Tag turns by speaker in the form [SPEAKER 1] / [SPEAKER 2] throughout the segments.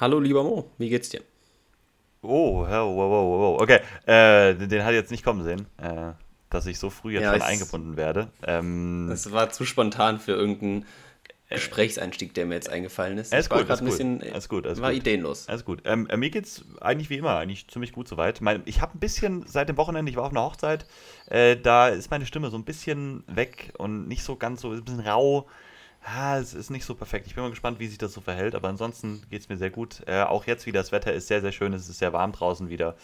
[SPEAKER 1] Hallo lieber Mo, wie geht's dir?
[SPEAKER 2] Oh, wow, wow, wow, wow. Okay, äh, den hatte ich jetzt nicht kommen sehen, äh, dass ich so früh jetzt
[SPEAKER 1] Ja,
[SPEAKER 2] schon eingebunden werde. Ähm,
[SPEAKER 1] Das war zu spontan für irgendeinen Gesprächseinstieg, der mir jetzt eingefallen ist.
[SPEAKER 2] Alles
[SPEAKER 1] Ich war
[SPEAKER 2] gut,
[SPEAKER 1] ein bisschen,
[SPEAKER 2] alles gut, alles
[SPEAKER 1] war
[SPEAKER 2] gut.
[SPEAKER 1] ideenlos.
[SPEAKER 2] Alles gut. Ähm, äh, mir geht's eigentlich wie immer, eigentlich ziemlich gut soweit. Mein, ich habe ein bisschen seit dem Wochenende, ich war auf einer Hochzeit, äh, da ist meine Stimme so ein bisschen weg und nicht so ganz so, ist ein bisschen rau. Ah, es ist nicht so perfekt. Ich bin mal gespannt, wie sich das so verhält, aber ansonsten geht's mir sehr gut. Äh, auch jetzt wieder, das Wetter ist sehr, sehr schön, es ist sehr warm draußen wieder.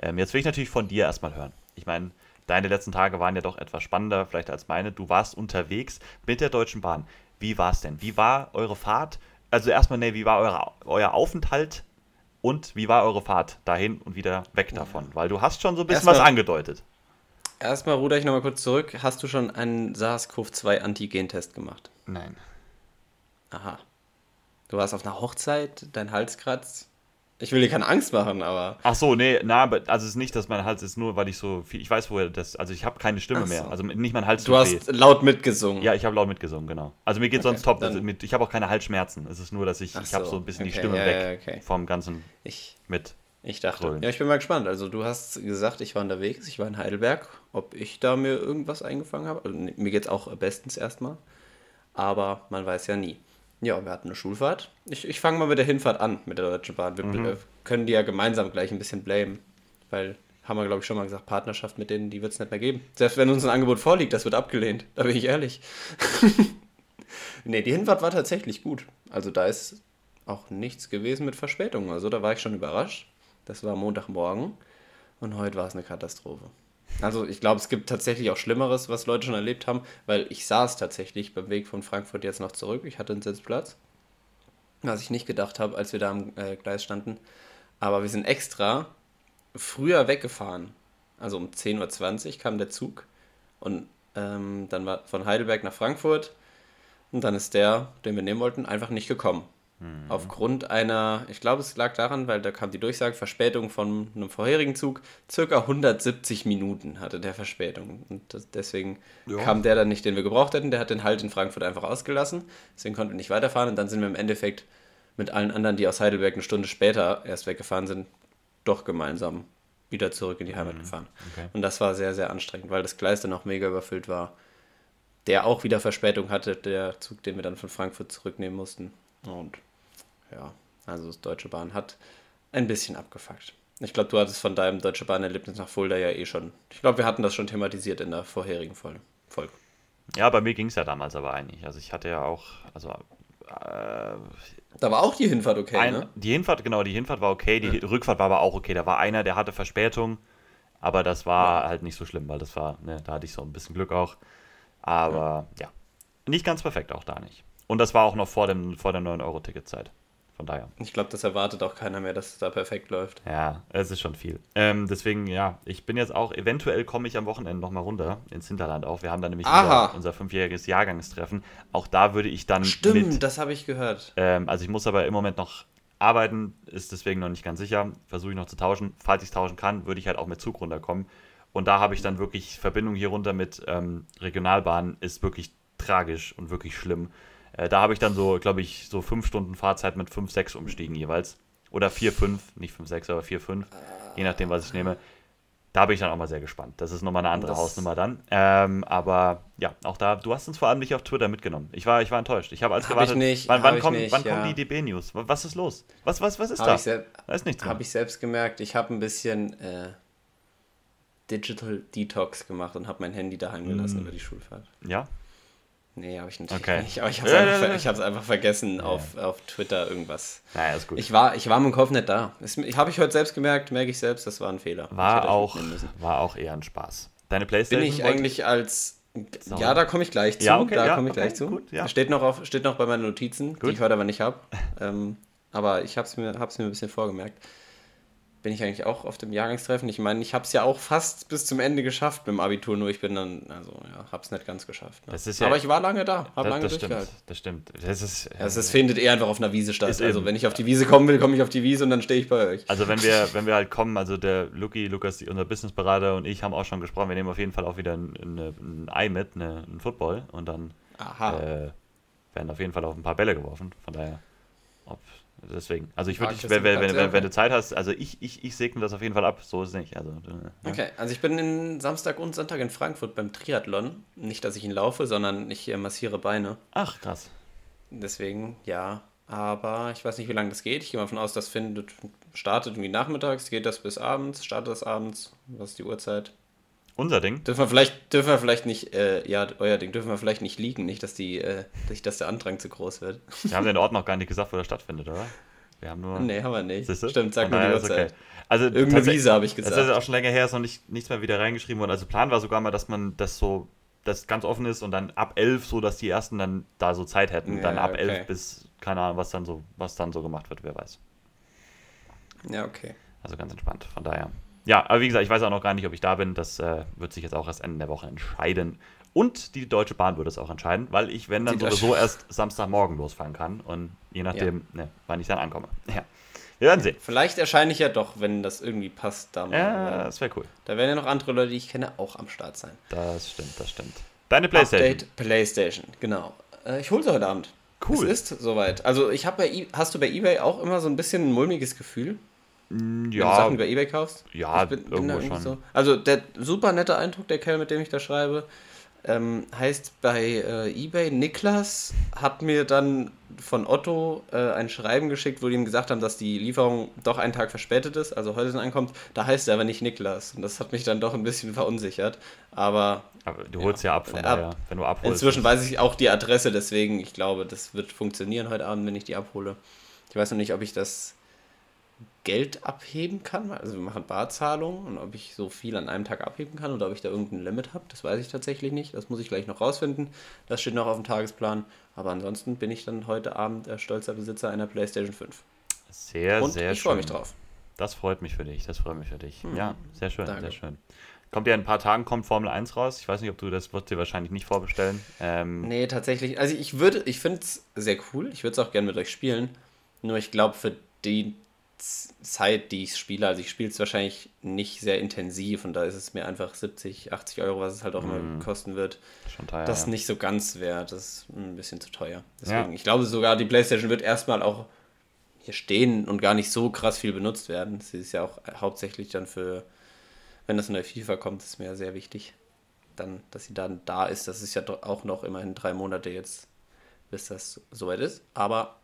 [SPEAKER 2] Ähm, jetzt will ich natürlich von dir erstmal hören. Ich meine, deine letzten Tage waren ja doch etwas spannender, vielleicht als meine. Du warst unterwegs mit der Deutschen Bahn. Wie war's denn? Wie war eure Fahrt? Also erstmal, nee, wie war eure, euer Aufenthalt und wie war eure Fahrt dahin und wieder weg davon? Weil du hast schon so ein bisschen
[SPEAKER 1] Erstmal-
[SPEAKER 2] was angedeutet.
[SPEAKER 1] Erstmal ruder ich nochmal kurz zurück. Hast du schon einen SARS-CoV-2-Antigen-Test gemacht?
[SPEAKER 2] Nein.
[SPEAKER 1] Aha. Du warst auf einer Hochzeit, dein Hals kratzt. Ich will dir keine Angst machen, aber
[SPEAKER 2] Ach so, nee, na, aber also es ist nicht, dass mein Hals ist, nur weil ich so viel, ich weiß, woher das, also ich habe keine Stimme
[SPEAKER 1] so.
[SPEAKER 2] mehr. Also nicht mein Hals
[SPEAKER 1] du hast
[SPEAKER 2] weh.
[SPEAKER 1] laut mitgesungen.
[SPEAKER 2] Ja, ich habe laut mitgesungen, genau. Also mir geht
[SPEAKER 1] Okay,
[SPEAKER 2] sonst top. Also mit, ich habe auch keine Halsschmerzen. Es ist nur, dass ich,
[SPEAKER 1] Ach
[SPEAKER 2] ich habe
[SPEAKER 1] so,
[SPEAKER 2] ein bisschen die
[SPEAKER 1] okay,
[SPEAKER 2] Stimme
[SPEAKER 1] ja,
[SPEAKER 2] weg
[SPEAKER 1] ja, okay.
[SPEAKER 2] vom ganzen
[SPEAKER 1] Ich,
[SPEAKER 2] mit.
[SPEAKER 1] Ich dachte.
[SPEAKER 2] Grün.
[SPEAKER 1] Ja, ich bin mal gespannt. Also du hast gesagt, ich war unterwegs, ich war in Heidelberg. Ob ich da mir irgendwas eingefangen habe? Also, mir geht's auch bestens erstmal. Aber man weiß ja nie. Ja, wir hatten eine Schulfahrt. Ich, ich fange mal mit der Hinfahrt an, mit der Deutschen Bahn. Wir
[SPEAKER 2] Mhm.
[SPEAKER 1] äh, können die ja gemeinsam gleich ein bisschen blamen. Weil, haben wir, glaube ich, schon mal gesagt, Partnerschaft mit denen, die wird es nicht mehr geben. Selbst wenn uns ein Angebot vorliegt, das wird abgelehnt. Da bin ich ehrlich. nee, die Hinfahrt war tatsächlich gut. Also da ist auch nichts gewesen mit Verspätungen. Also da war ich schon überrascht. Das war Montagmorgen und heute war es eine Katastrophe. Also ich glaube, es gibt tatsächlich auch Schlimmeres, was Leute schon erlebt haben, weil ich saß tatsächlich beim Weg von Frankfurt jetzt noch zurück. Ich hatte einen Sitzplatz, was ich nicht gedacht habe, als wir da am äh, Gleis standen. Aber wir sind extra früher weggefahren. Also um 10.20 Uhr kam der Zug und ähm, dann war von Heidelberg nach Frankfurt und dann ist der, den wir nehmen wollten, einfach nicht gekommen. Aufgrund einer, ich glaube, es lag daran, weil da kam die Durchsage, Verspätung von einem vorherigen Zug, circa 170 Minuten hatte der Verspätung. Und das, deswegen
[SPEAKER 2] Ja.
[SPEAKER 1] kam der dann nicht, den wir gebraucht hätten. Der hat den Halt in Frankfurt einfach ausgelassen. Deswegen konnten wir nicht weiterfahren. Und dann sind wir im Endeffekt mit allen anderen, die aus Heidelberg eine Stunde später erst weggefahren sind, doch gemeinsam wieder zurück in die Heimat gefahren.
[SPEAKER 2] okay.
[SPEAKER 1] Und das war sehr, sehr anstrengend, weil das Gleis dann auch mega überfüllt war. Der auch wieder Verspätung hatte, der Zug, den wir dann von Frankfurt zurücknehmen mussten. Und ja, also das Deutsche Bahn hat ein bisschen abgefuckt. Ich glaube, du hattest von deinem Deutsche Bahn-Erlebnis nach Fulda ja eh schon. Ich glaube, wir hatten das schon thematisiert in der vorherigen Folge.
[SPEAKER 2] Ja, bei mir ging es ja damals aber eigentlich. Also ich hatte ja auch, also äh,
[SPEAKER 1] Da war auch die Hinfahrt okay,
[SPEAKER 2] ein,
[SPEAKER 1] ne?
[SPEAKER 2] die Hinfahrt, genau, die Hinfahrt war okay, die Rückfahrt war aber auch okay. Da war einer, der hatte Verspätung, aber das war halt nicht so schlimm, weil das war, ne, da hatte ich so ein bisschen Glück auch. Aber ja, nicht ganz perfekt auch da nicht. Und das war auch noch vor, dem, vor der 9-Euro-Ticket-Zeit. Von daher.
[SPEAKER 1] Ich glaube, das erwartet auch keiner mehr, dass es da perfekt läuft.
[SPEAKER 2] Ja, es ist schon viel. Ähm, deswegen, ja, ich bin jetzt auch, eventuell komme ich am Wochenende nochmal runter ins Hinterland auch. Wir haben da nämlich unser, unser fünfjähriges Jahrgangstreffen. Auch da würde ich dann
[SPEAKER 1] Stimmt,
[SPEAKER 2] mit,
[SPEAKER 1] das habe ich gehört.
[SPEAKER 2] ähm, also ich muss aber im Moment noch arbeiten, ist deswegen noch nicht ganz sicher. Versuche ich noch zu tauschen. Falls ich tauschen kann, würde ich halt auch mit Zug runterkommen. Und da habe ich dann wirklich Verbindung hier runter mit ähm, Regionalbahn, ist wirklich tragisch und wirklich schlimm. Äh, da habe ich dann so, glaube ich, so fünf Stunden Fahrzeit mit fünf, sechs Umstiegen jeweils. Oder vier, fünf, nicht fünf, sechs, aber vier, fünf, je nachdem, was ich nehme. Da bin ich dann auch mal sehr gespannt. Das ist nochmal eine andere
[SPEAKER 1] Das-
[SPEAKER 2] Hausnummer dann. Ähm, aber ja, auch da, du hast uns vor allem nicht auf Twitter mitgenommen. Ich war, ich war enttäuscht. Ich habe als
[SPEAKER 1] Hab
[SPEAKER 2] gewartet,
[SPEAKER 1] ich nicht,
[SPEAKER 2] wann,
[SPEAKER 1] hab
[SPEAKER 2] wann,
[SPEAKER 1] ich
[SPEAKER 2] kommen,
[SPEAKER 1] nicht,
[SPEAKER 2] wann
[SPEAKER 1] ja.
[SPEAKER 2] kommen die DB-News? Was ist los? Was, was, was ist
[SPEAKER 1] Habe
[SPEAKER 2] da?
[SPEAKER 1] ich,
[SPEAKER 2] da ist nichts mehr.
[SPEAKER 1] hab ich selbst gemerkt. Ich habe ein bisschen äh, Digital Detox gemacht und habe mein Handy daheim gelassen über die Schulfahrt.
[SPEAKER 2] Ja?
[SPEAKER 1] Nee, habe ich natürlich
[SPEAKER 2] Okay.
[SPEAKER 1] nicht. Aber ich habe es
[SPEAKER 2] Ja,
[SPEAKER 1] einfach,
[SPEAKER 2] ja,
[SPEAKER 1] ver-
[SPEAKER 2] ja.
[SPEAKER 1] ich einfach vergessen, auf, auf Twitter irgendwas.
[SPEAKER 2] Naja, ist gut.
[SPEAKER 1] Ich war, ich war dem Kopf nicht da. Habe ich heute selbst gemerkt, merke ich selbst, das war ein Fehler. Ich
[SPEAKER 2] war, auch, war auch eher ein Spaß. Deine
[SPEAKER 1] Bin
[SPEAKER 2] Playstation?
[SPEAKER 1] ich
[SPEAKER 2] wollte-
[SPEAKER 1] eigentlich als.
[SPEAKER 2] Sauber.
[SPEAKER 1] Ja, da komme ich gleich zu.
[SPEAKER 2] Ja, okay,
[SPEAKER 1] da
[SPEAKER 2] ja,
[SPEAKER 1] komme ich
[SPEAKER 2] okay,
[SPEAKER 1] gleich zu.
[SPEAKER 2] gut, ja.
[SPEAKER 1] Steht, noch auf, steht noch bei meinen Notizen, die
[SPEAKER 2] Gut.
[SPEAKER 1] ich heute aber nicht habe. ähm, aber ich habe es mir, hab's mir ein bisschen vorgemerkt. Bin ich eigentlich auch auf dem Jahrgangstreffen? Ich meine, ich habe es ja auch fast bis zum Ende geschafft mit dem Abitur, nur ich bin dann, also ja, habe es nicht ganz geschafft. Ne?
[SPEAKER 2] Das ist ja-
[SPEAKER 1] aber ich war lange da, habe
[SPEAKER 2] Das,
[SPEAKER 1] lange
[SPEAKER 2] das stimmt.
[SPEAKER 1] durchgehalten.
[SPEAKER 2] Das stimmt. Das ist,
[SPEAKER 1] Also es findet eher einfach auf einer Wiese statt. Also
[SPEAKER 2] eben.
[SPEAKER 1] wenn ich auf die Wiese kommen will, komme ich auf die Wiese und dann stehe ich bei euch.
[SPEAKER 2] Also wenn wir, wenn wir halt kommen, also der Luki, Lukas, unser Businessberater und ich haben auch schon gesprochen, wir nehmen auf jeden Fall auch wieder ein, ein, ein Ei mit, eine, ein Football und dann äh, werden auf jeden Fall auf ein paar Bälle geworfen. Von daher, ob, Deswegen. Also ich würde dich, wenn, wenn, wenn, wenn, du Zeit hast, also ich, ich, ich segne das auf jeden Fall ab, so ist es nicht. Also,
[SPEAKER 1] ja. Okay, also ich bin in Samstag und Sonntag in Frankfurt beim Triathlon. Nicht, dass ich ihn laufe, sondern ich massiere Beine.
[SPEAKER 2] Ach, krass.
[SPEAKER 1] Deswegen, ja. Aber ich weiß nicht, wie lange das geht. Ich gehe mal davon aus, das findet, startet irgendwie nachmittags, geht das bis abends, startet das abends. Was ist die Uhrzeit?
[SPEAKER 2] Unser Ding?
[SPEAKER 1] Dürfen wir vielleicht, dürfen wir vielleicht nicht, äh, ja, euer Ding, dürfen wir vielleicht nicht liegen, nicht, dass die, äh, dass der Andrang zu groß wird.
[SPEAKER 2] Wir haben den Ort noch gar nicht gesagt, wo der stattfindet, oder? Wir haben nur.
[SPEAKER 1] Nee, haben wir nicht. Siehste? Stimmt, sag nur
[SPEAKER 2] die Uhrzeit. Okay. Also,
[SPEAKER 1] Irgendeine Wiese habe ich gesagt.
[SPEAKER 2] Das ist auch schon länger her, ist noch nicht, nichts mehr wieder reingeschrieben worden. Also Plan war sogar mal, dass man das so, das ganz offen ist und dann ab 11 so, dass die ersten dann da so Zeit hätten. Ja, dann ab okay. 11 bis, keine Ahnung, was dann so, was dann so gemacht wird, wer weiß.
[SPEAKER 1] Ja, okay.
[SPEAKER 2] Also ganz entspannt, von daher. Ja, aber wie gesagt, ich weiß auch noch gar nicht, ob ich da bin. Das äh, wird sich jetzt auch erst Ende der Woche entscheiden. Und die Deutsche Bahn wird es auch entscheiden, weil ich, wenn dann sowieso erst Samstagmorgen losfahren kann und je nachdem, ja. ne, wann ich dann ankomme. Ja. Wir werden sehen.
[SPEAKER 1] Vielleicht erscheine ich ja doch, wenn das irgendwie passt.
[SPEAKER 2] Da ja, das wäre cool.
[SPEAKER 1] Da werden ja noch andere Leute, die ich kenne, auch am Start sein.
[SPEAKER 2] Das stimmt, das stimmt. Deine Playstation.
[SPEAKER 1] Update Playstation, genau. Äh, ich hole sie heute Abend. Cool. Es ist soweit. Also ich habe bei, e hast du bei eBay auch immer so ein bisschen ein mulmiges Gefühl?
[SPEAKER 2] Ja.
[SPEAKER 1] Wenn du Sachen über Ebay kaufst?
[SPEAKER 2] Ja, bin, irgendwo bin schon. So.
[SPEAKER 1] Also der super nette Eindruck, der Kerl, mit dem ich da schreibe, ähm, heißt bei äh, Ebay, Niklas hat mir dann von Otto äh, ein Schreiben geschickt, wo die ihm gesagt haben, dass die Lieferung doch einen Tag verspätet ist, also heute dann ankommt. Da heißt er aber nicht Niklas. Und das hat mich dann doch ein bisschen verunsichert. Aber.
[SPEAKER 2] Aber du holst ja, ja ab, von daher, wenn du abholst.
[SPEAKER 1] Inzwischen weiß ich auch die Adresse, deswegen, ich glaube, das wird funktionieren heute Abend, wenn ich die abhole. Ich weiß noch nicht, ob ich das Geld abheben kann. Also wir machen Barzahlungen und ob ich so viel an einem Tag abheben kann oder ob ich da irgendein Limit habe, das weiß ich tatsächlich nicht. Das muss ich gleich noch rausfinden. Das steht noch auf dem Tagesplan. Aber ansonsten bin ich dann heute Abend äh, stolzer Besitzer einer PlayStation 5.
[SPEAKER 2] Sehr, und sehr
[SPEAKER 1] ich schön. Ich freue mich drauf.
[SPEAKER 2] Das freut mich für dich. Das freut mich für dich. Hm. Ja, sehr schön, Danke. sehr schön. Kommt ja in ein paar Tagen kommt Formel 1 raus. Ich weiß nicht, ob du das wird dir wahrscheinlich nicht vorbestellen.
[SPEAKER 1] Ähm nee, tatsächlich. Also ich würde, ich finde es sehr cool. Ich würde es auch gerne mit euch spielen. Nur ich glaube, für die Zeit, die ich spiele, also ich spiele es wahrscheinlich nicht sehr intensiv und da ist es mir einfach 70, 80 Euro, was es halt auch mm. immer mhm. kosten wird.
[SPEAKER 2] Schon teuer.
[SPEAKER 1] Das ist nicht so ganz wert, das ist ein bisschen zu teuer. Deswegen, ja. ich glaube sogar, die PlayStation wird erstmal auch hier stehen und gar nicht so krass viel benutzt werden. Sie ist ja auch hauptsächlich dann für, wenn das neue FIFA kommt, ist mir ja sehr wichtig, dann, dass sie dann da ist. Das ist ja auch noch immerhin drei Monate jetzt, bis das soweit ist. Aber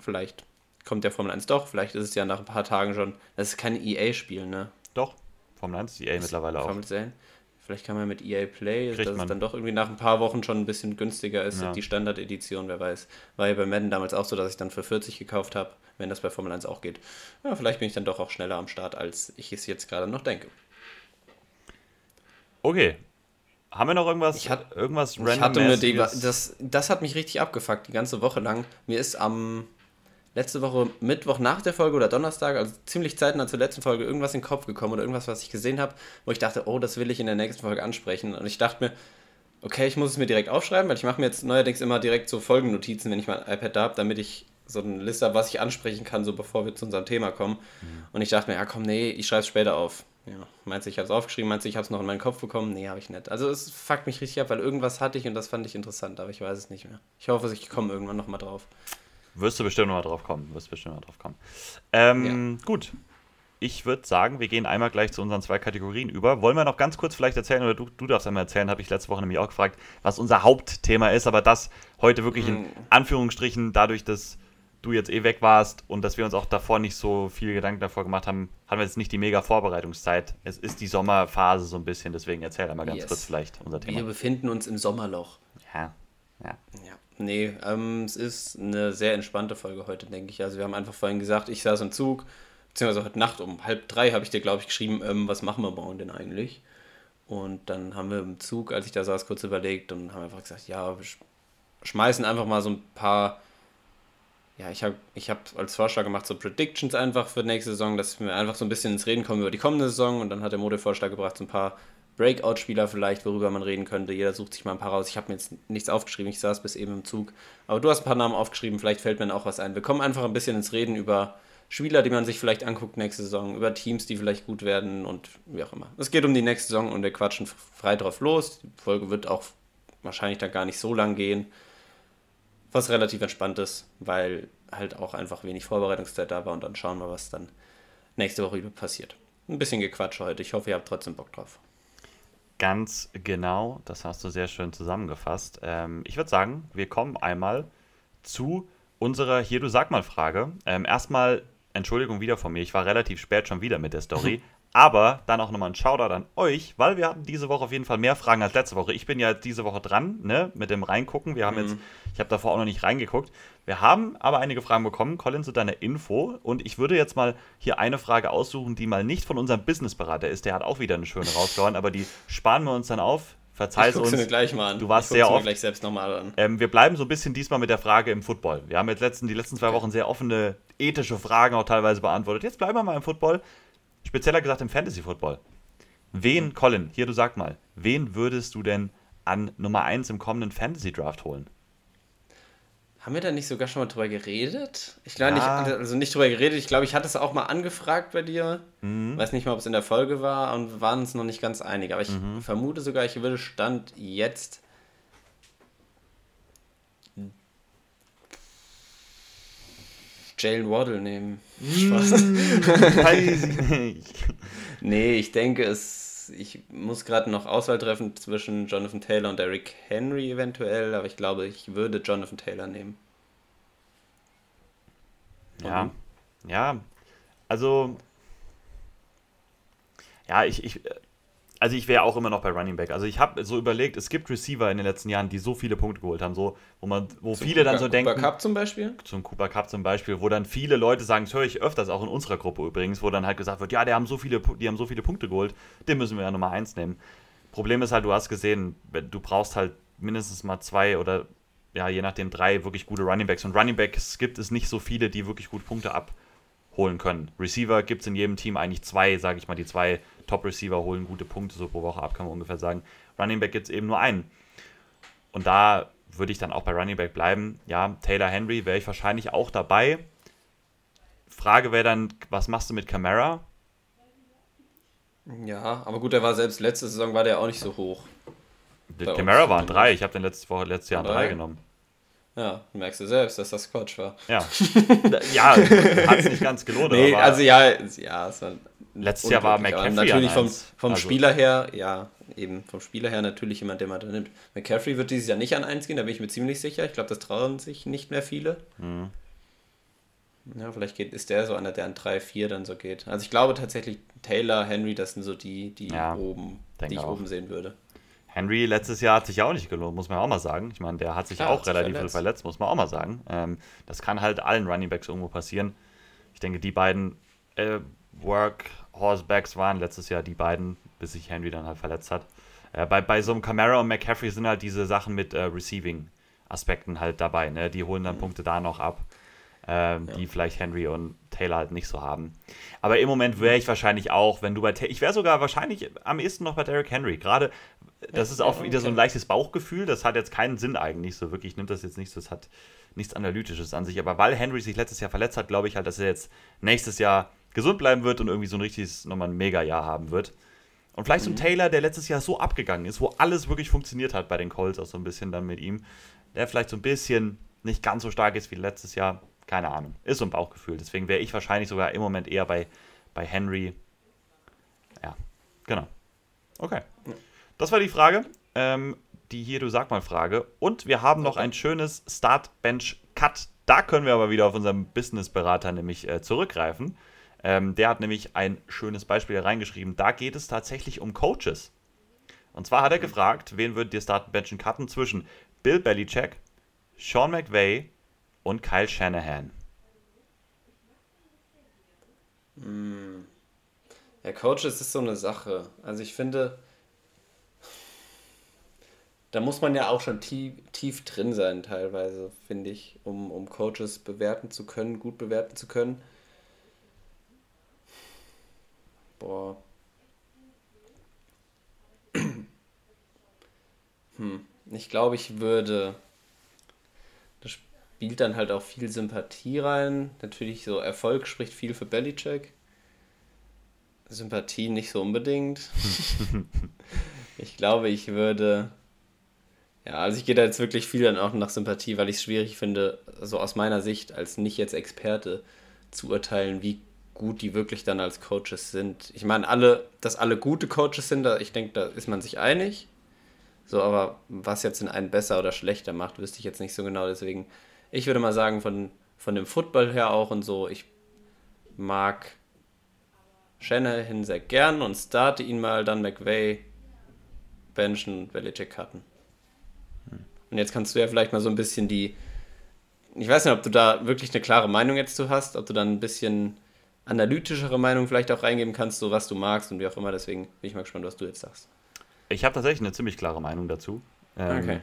[SPEAKER 1] vielleicht kommt der Formel 1 doch. Vielleicht ist es ja nach ein paar Tagen schon. Das ist kein EA-Spiel, ne?
[SPEAKER 2] Doch. Formel 1 ist EA das mittlerweile auch. Formel 1.
[SPEAKER 1] Vielleicht kann man mit EA Play, Kriegt dass man. es dann doch irgendwie nach ein paar Wochen schon ein bisschen günstiger ist, ja. die Standard-Edition, wer weiß. War ja bei Madden damals auch so, dass ich dann für 40 gekauft habe, wenn das bei Formel 1 auch geht. Ja, vielleicht bin ich dann doch auch schneller am Start, als ich es jetzt gerade noch denke.
[SPEAKER 2] Okay. Haben wir noch irgendwas?
[SPEAKER 1] Ich, hat, irgendwas ich hatte mir die, das, das hat mich richtig abgefuckt, die ganze Woche lang. Mir ist am letzte Woche Mittwoch nach der Folge oder Donnerstag, also ziemlich zeitnah zur letzten Folge, irgendwas in den Kopf gekommen oder irgendwas, was ich gesehen habe, wo ich dachte, oh, das will ich in der nächsten Folge ansprechen. Und ich dachte mir, okay, ich muss es mir direkt aufschreiben, weil ich mache mir jetzt neuerdings immer direkt so Folgennotizen, wenn ich mein iPad da habe, damit ich so eine Liste habe, was ich ansprechen kann, so bevor wir zu unserem Thema kommen. Mhm. Und ich dachte mir, ja komm, nee, ich schreibe es später auf. Ja, meinst du, ich habe es aufgeschrieben, meinst du, ich habe es noch in meinen Kopf bekommen? Nee, habe ich nicht. Also es fuckt mich richtig ab, weil irgendwas hatte ich und das fand ich interessant, aber ich weiß es nicht mehr. Ich hoffe, ich komme irgendwann nochmal drauf.
[SPEAKER 2] Wirst du bestimmt noch mal drauf kommen. Wirst bestimmt noch drauf kommen. Ähm, ja. Gut. Ich würde sagen, wir gehen einmal gleich zu unseren zwei Kategorien über. Wollen wir noch ganz kurz vielleicht erzählen, oder du, du darfst einmal erzählen, habe ich letzte Woche nämlich auch gefragt, was unser Hauptthema ist, aber das heute wirklich in hm. Anführungsstrichen, dadurch, dass du jetzt eh weg warst und dass wir uns auch davor nicht so viel Gedanken davor gemacht haben, haben wir jetzt nicht die mega Vorbereitungszeit. Es ist die Sommerphase so ein bisschen, deswegen erzähl einmal ganz yes. kurz vielleicht unser Thema.
[SPEAKER 1] Wir befinden uns im Sommerloch.
[SPEAKER 2] Ja, ja.
[SPEAKER 1] Ja. Nee, ähm, es ist eine sehr entspannte Folge heute, denke ich. Also wir haben einfach vorhin gesagt, ich saß im Zug, beziehungsweise heute Nacht um halb drei habe ich dir, glaube ich, geschrieben, ähm, was machen wir morgen denn eigentlich? Und dann haben wir im Zug, als ich da saß, kurz überlegt und haben einfach gesagt, ja, wir schmeißen einfach mal so ein paar, ja, ich habe ich hab als Vorschlag gemacht, so Predictions einfach für nächste Saison, dass wir einfach so ein bisschen ins Reden kommen über die kommende Saison und dann hat der Modevorschlag gebracht, so ein paar Breakout-Spieler vielleicht, worüber man reden könnte. Jeder sucht sich mal ein paar raus. Ich habe mir jetzt nichts aufgeschrieben, ich saß bis eben im Zug. Aber du hast ein paar Namen aufgeschrieben, vielleicht fällt mir auch was ein. Wir kommen einfach ein bisschen ins Reden über Spieler, die man sich vielleicht anguckt nächste Saison, über Teams, die vielleicht gut werden und wie auch immer. Es geht um die nächste Saison und wir quatschen frei drauf los. Die Folge wird auch wahrscheinlich dann gar nicht so lang gehen. Was relativ entspannt ist, weil halt auch einfach wenig Vorbereitungszeit da war und dann schauen wir, was dann nächste Woche passiert. Ein bisschen Gequatsche heute. Ich hoffe, ihr habt trotzdem Bock drauf.
[SPEAKER 2] Ganz genau, das hast du sehr schön zusammengefasst. Ähm, ich würde sagen, wir kommen einmal zu unserer Hier, du sag mal Frage. Ähm, erstmal Entschuldigung wieder von mir, ich war relativ spät schon wieder mit der Story. Aber dann auch nochmal ein Shoutout an euch, weil wir hatten diese Woche auf jeden Fall mehr Fragen als letzte Woche. Ich bin ja diese Woche dran, ne, mit dem Reingucken. Wir haben mhm. jetzt, ich habe davor auch noch nicht reingeguckt. Wir haben aber einige Fragen bekommen, Colin, zu deiner Info. Und ich würde jetzt mal hier eine Frage aussuchen, die mal nicht von unserem Businessberater ist. Der hat auch wieder eine schöne rausgehauen, aber die sparen wir uns dann auf. Verzeih's uns.
[SPEAKER 1] Mir gleich mal an.
[SPEAKER 2] Du warst sehr oft.
[SPEAKER 1] gleich selbst nochmal an.
[SPEAKER 2] Ähm, wir bleiben so ein bisschen diesmal mit der Frage im Football. Wir haben jetzt letzten, die letzten zwei Wochen sehr offene ethische Fragen auch teilweise beantwortet. Jetzt bleiben wir mal im Football. Spezieller gesagt im Fantasy Football. Wen. Colin, hier du sag mal, wen würdest du denn an Nummer 1 im kommenden Fantasy Draft holen?
[SPEAKER 1] Haben wir da nicht sogar schon mal drüber geredet? Ich glaube ja. nicht, also nicht drüber geredet. Ich glaube, ich hatte es auch mal angefragt bei dir. Mhm. Weiß nicht mal, ob es in der Folge war und wir waren uns noch nicht ganz einig. Aber ich mhm. vermute sogar, ich würde Stand jetzt Jalen Waddle nehmen. Spaß. Hm, weiß ich nicht. nee, ich denke, es, ich muss gerade noch Auswahl treffen zwischen Jonathan Taylor und Eric Henry eventuell, aber ich glaube, ich würde Jonathan Taylor nehmen.
[SPEAKER 2] Ja, ja, also ja, ich, ich, also ich wäre auch immer noch bei Running Back. Also ich habe so überlegt, es gibt Receiver in den letzten Jahren, die so viele Punkte geholt haben, so, wo man, wo zum viele Cooper, dann so Cooper denken.
[SPEAKER 1] Cooper Cup zum Beispiel?
[SPEAKER 2] Zum Cooper Cup zum Beispiel, wo dann viele Leute sagen, das höre ich öfters auch in unserer Gruppe übrigens, wo dann halt gesagt wird, ja, die haben so viele, die haben so viele Punkte geholt, den müssen wir ja Nummer eins nehmen. Problem ist halt, du hast gesehen, du brauchst halt mindestens mal zwei oder ja, je nachdem drei wirklich gute Running Backs. Und Running Backs gibt es nicht so viele, die wirklich gut Punkte abholen können. Receiver gibt es in jedem Team eigentlich zwei, sage ich mal, die zwei Top-Receiver holen gute Punkte so pro Woche ab, kann man ungefähr sagen. Running Back gibt es eben nur einen. Und da würde ich dann auch bei Running Back bleiben. Ja, Taylor Henry wäre ich wahrscheinlich auch dabei. Frage wäre dann, was machst du mit Camara?
[SPEAKER 1] Ja, aber gut, der war selbst letzte Saison war der auch nicht so hoch.
[SPEAKER 2] Camara waren drei, ich habe den letztes, Woche, letztes Jahr drei. drei genommen.
[SPEAKER 1] Ja, merkst du selbst, dass das Quatsch war.
[SPEAKER 2] Ja, ja hat es nicht ganz gelohnt.
[SPEAKER 1] Nee, also ja, ja, es war
[SPEAKER 2] Letztes Jahr war McCaffrey
[SPEAKER 1] Natürlich vom, vom also. Spieler her, ja, eben vom Spieler her natürlich jemand, den man da nimmt. McCaffrey wird dieses Jahr nicht an 1 gehen, da bin ich mir ziemlich sicher. Ich glaube, das trauen sich nicht mehr viele. Mhm. Ja, vielleicht geht, ist der so einer, der an 3, 4 dann so geht. Also ich glaube tatsächlich, Taylor, Henry, das sind so die, die ja, oben, die ich auch. oben sehen würde.
[SPEAKER 2] Henry letztes Jahr hat sich ja auch nicht gelohnt, muss man auch mal sagen. Ich meine, der hat sich Klar, auch relativ verletzt. viel verletzt, muss man auch mal sagen. Ähm, das kann halt allen Running Backs irgendwo passieren. Ich denke, die beiden äh, Work-Horsebacks waren letztes Jahr die beiden, bis sich Henry dann halt verletzt hat. Äh, bei, bei so einem Camara und McCaffrey sind halt diese Sachen mit äh, Receiving-Aspekten halt dabei. Ne? Die holen dann mhm. Punkte da noch ab, ähm, ja. die vielleicht Henry und Taylor halt nicht so haben. Aber im Moment wäre ich wahrscheinlich auch, wenn du bei Taylor, ich wäre sogar wahrscheinlich am ehesten noch bei Derrick Henry. Gerade, das ist auch wieder so ein leichtes Bauchgefühl, das hat jetzt keinen Sinn eigentlich so wirklich, nimmt das jetzt nicht so, das hat nichts Analytisches an sich. Aber weil Henry sich letztes Jahr verletzt hat, glaube ich halt, dass er jetzt nächstes Jahr gesund bleiben wird und irgendwie so ein richtiges, nochmal ein Mega-Jahr haben wird. Und vielleicht so ein mhm. Taylor, der letztes Jahr so abgegangen ist, wo alles wirklich funktioniert hat bei den Colts, auch so ein bisschen dann mit ihm, der vielleicht so ein bisschen nicht ganz so stark ist wie letztes Jahr. Keine Ahnung. Ist so ein Bauchgefühl. Deswegen wäre ich wahrscheinlich sogar im Moment eher bei, bei Henry. Ja, genau. Okay. Das war die Frage. Ähm, die hier, du sag mal Frage. Und wir haben noch ein schönes Start-Bench-Cut. Da können wir aber wieder auf unseren Business-Berater nämlich äh, zurückgreifen. Ähm, der hat nämlich ein schönes Beispiel reingeschrieben. Da geht es tatsächlich um Coaches. Und zwar hat er gefragt, wen würdet ihr starten, benchen, cutten zwischen Bill Belichick, Sean McVay und Kyle Shanahan?
[SPEAKER 1] Hm. Ja, Coaches ist so eine Sache. Also ich finde, da muss man ja auch schon tief, tief drin sein, teilweise, finde ich, um, um Coaches bewerten zu können, gut bewerten zu können. Boah. Hm. Ich glaube, ich würde. Spielt dann halt auch viel Sympathie rein. Natürlich so Erfolg spricht viel für Belichick. Sympathie nicht so unbedingt. ich glaube, ich würde Ja, also ich gehe da jetzt wirklich viel dann auch nach Sympathie, weil ich es schwierig finde, so aus meiner Sicht als nicht jetzt Experte zu urteilen, wie gut die wirklich dann als Coaches sind. Ich meine, alle, dass alle gute Coaches sind, da, ich denke, da ist man sich einig. So, aber was jetzt den einen besser oder schlechter macht, wüsste ich jetzt nicht so genau. Deswegen, ich würde mal sagen, von, von dem Football her auch und so, ich mag Shanahan sehr gern und starte ihn mal, dann McVay benchen und Belichick cutten. Und jetzt kannst du ja vielleicht mal so ein bisschen die, ich weiß nicht, ob du da wirklich eine klare Meinung jetzt zu hast, ob du dann ein bisschen analytischere Meinung vielleicht auch reingeben kannst, so was du magst und wie auch immer. Deswegen bin ich mal gespannt, was du jetzt sagst.
[SPEAKER 2] Ich habe tatsächlich eine ziemlich klare Meinung dazu. Ähm, okay.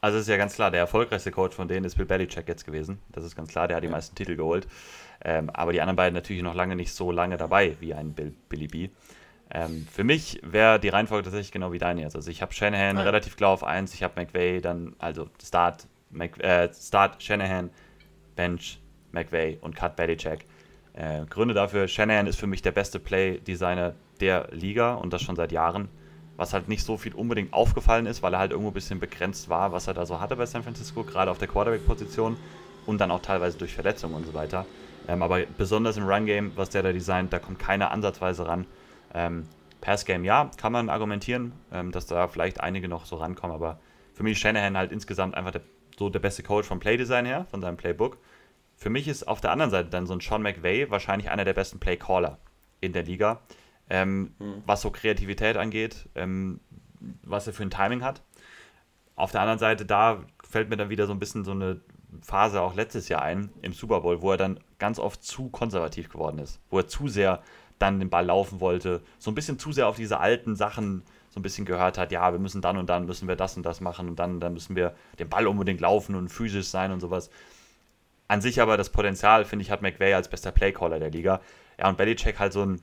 [SPEAKER 2] Also es ist ja ganz klar, der erfolgreichste Coach von denen ist Bill Belichick jetzt gewesen. Das ist ganz klar, der hat die ja. meisten Titel geholt. Ähm, aber die anderen beiden natürlich noch lange nicht so lange dabei wie ein Bill, Billy B. Ähm, für mich wäre die Reihenfolge tatsächlich genau wie deine jetzt. Also ich habe Shanahan ah. relativ klar auf 1, ich habe McVay, dann also Start, Mc, äh, Start Shanahan, Bench, McVay und Cut Belichick. Äh, Gründe dafür, Shanahan ist für mich der beste Play-Designer der Liga und das schon seit Jahren. Was halt nicht so viel unbedingt aufgefallen ist, weil er halt irgendwo ein bisschen begrenzt war, was er da so hatte bei San Francisco, gerade auf der Quarterback-Position und dann auch teilweise durch Verletzungen und so weiter. Ähm, aber besonders im Run-Game, was der da designt, da kommt keiner ansatzweise ran. Ähm, Pass-Game, ja, kann man argumentieren, ähm, dass da vielleicht einige noch so rankommen, aber für mich ist Shanahan halt insgesamt einfach der, so der beste Coach vom Play-Design her, von seinem Playbook. Für mich ist auf der anderen Seite dann so ein Sean McVay wahrscheinlich einer der besten Play-Caller in der Liga. Ähm, mhm. Was so Kreativität angeht, ähm, was er für ein Timing hat. Auf der anderen Seite, da fällt mir dann wieder so ein bisschen so eine Phase auch letztes Jahr ein im Super Bowl, wo er dann ganz oft zu konservativ geworden ist, wo er zu sehr dann den Ball laufen wollte, so ein bisschen zu sehr auf diese alten Sachen so ein bisschen gehört hat, ja, wir müssen dann und dann müssen wir das und das machen und dann, dann müssen wir den Ball unbedingt laufen und physisch sein und sowas. An sich aber das Potenzial, finde ich, hat McVay als bester Playcaller der Liga. Ja, und Belichick halt so ein,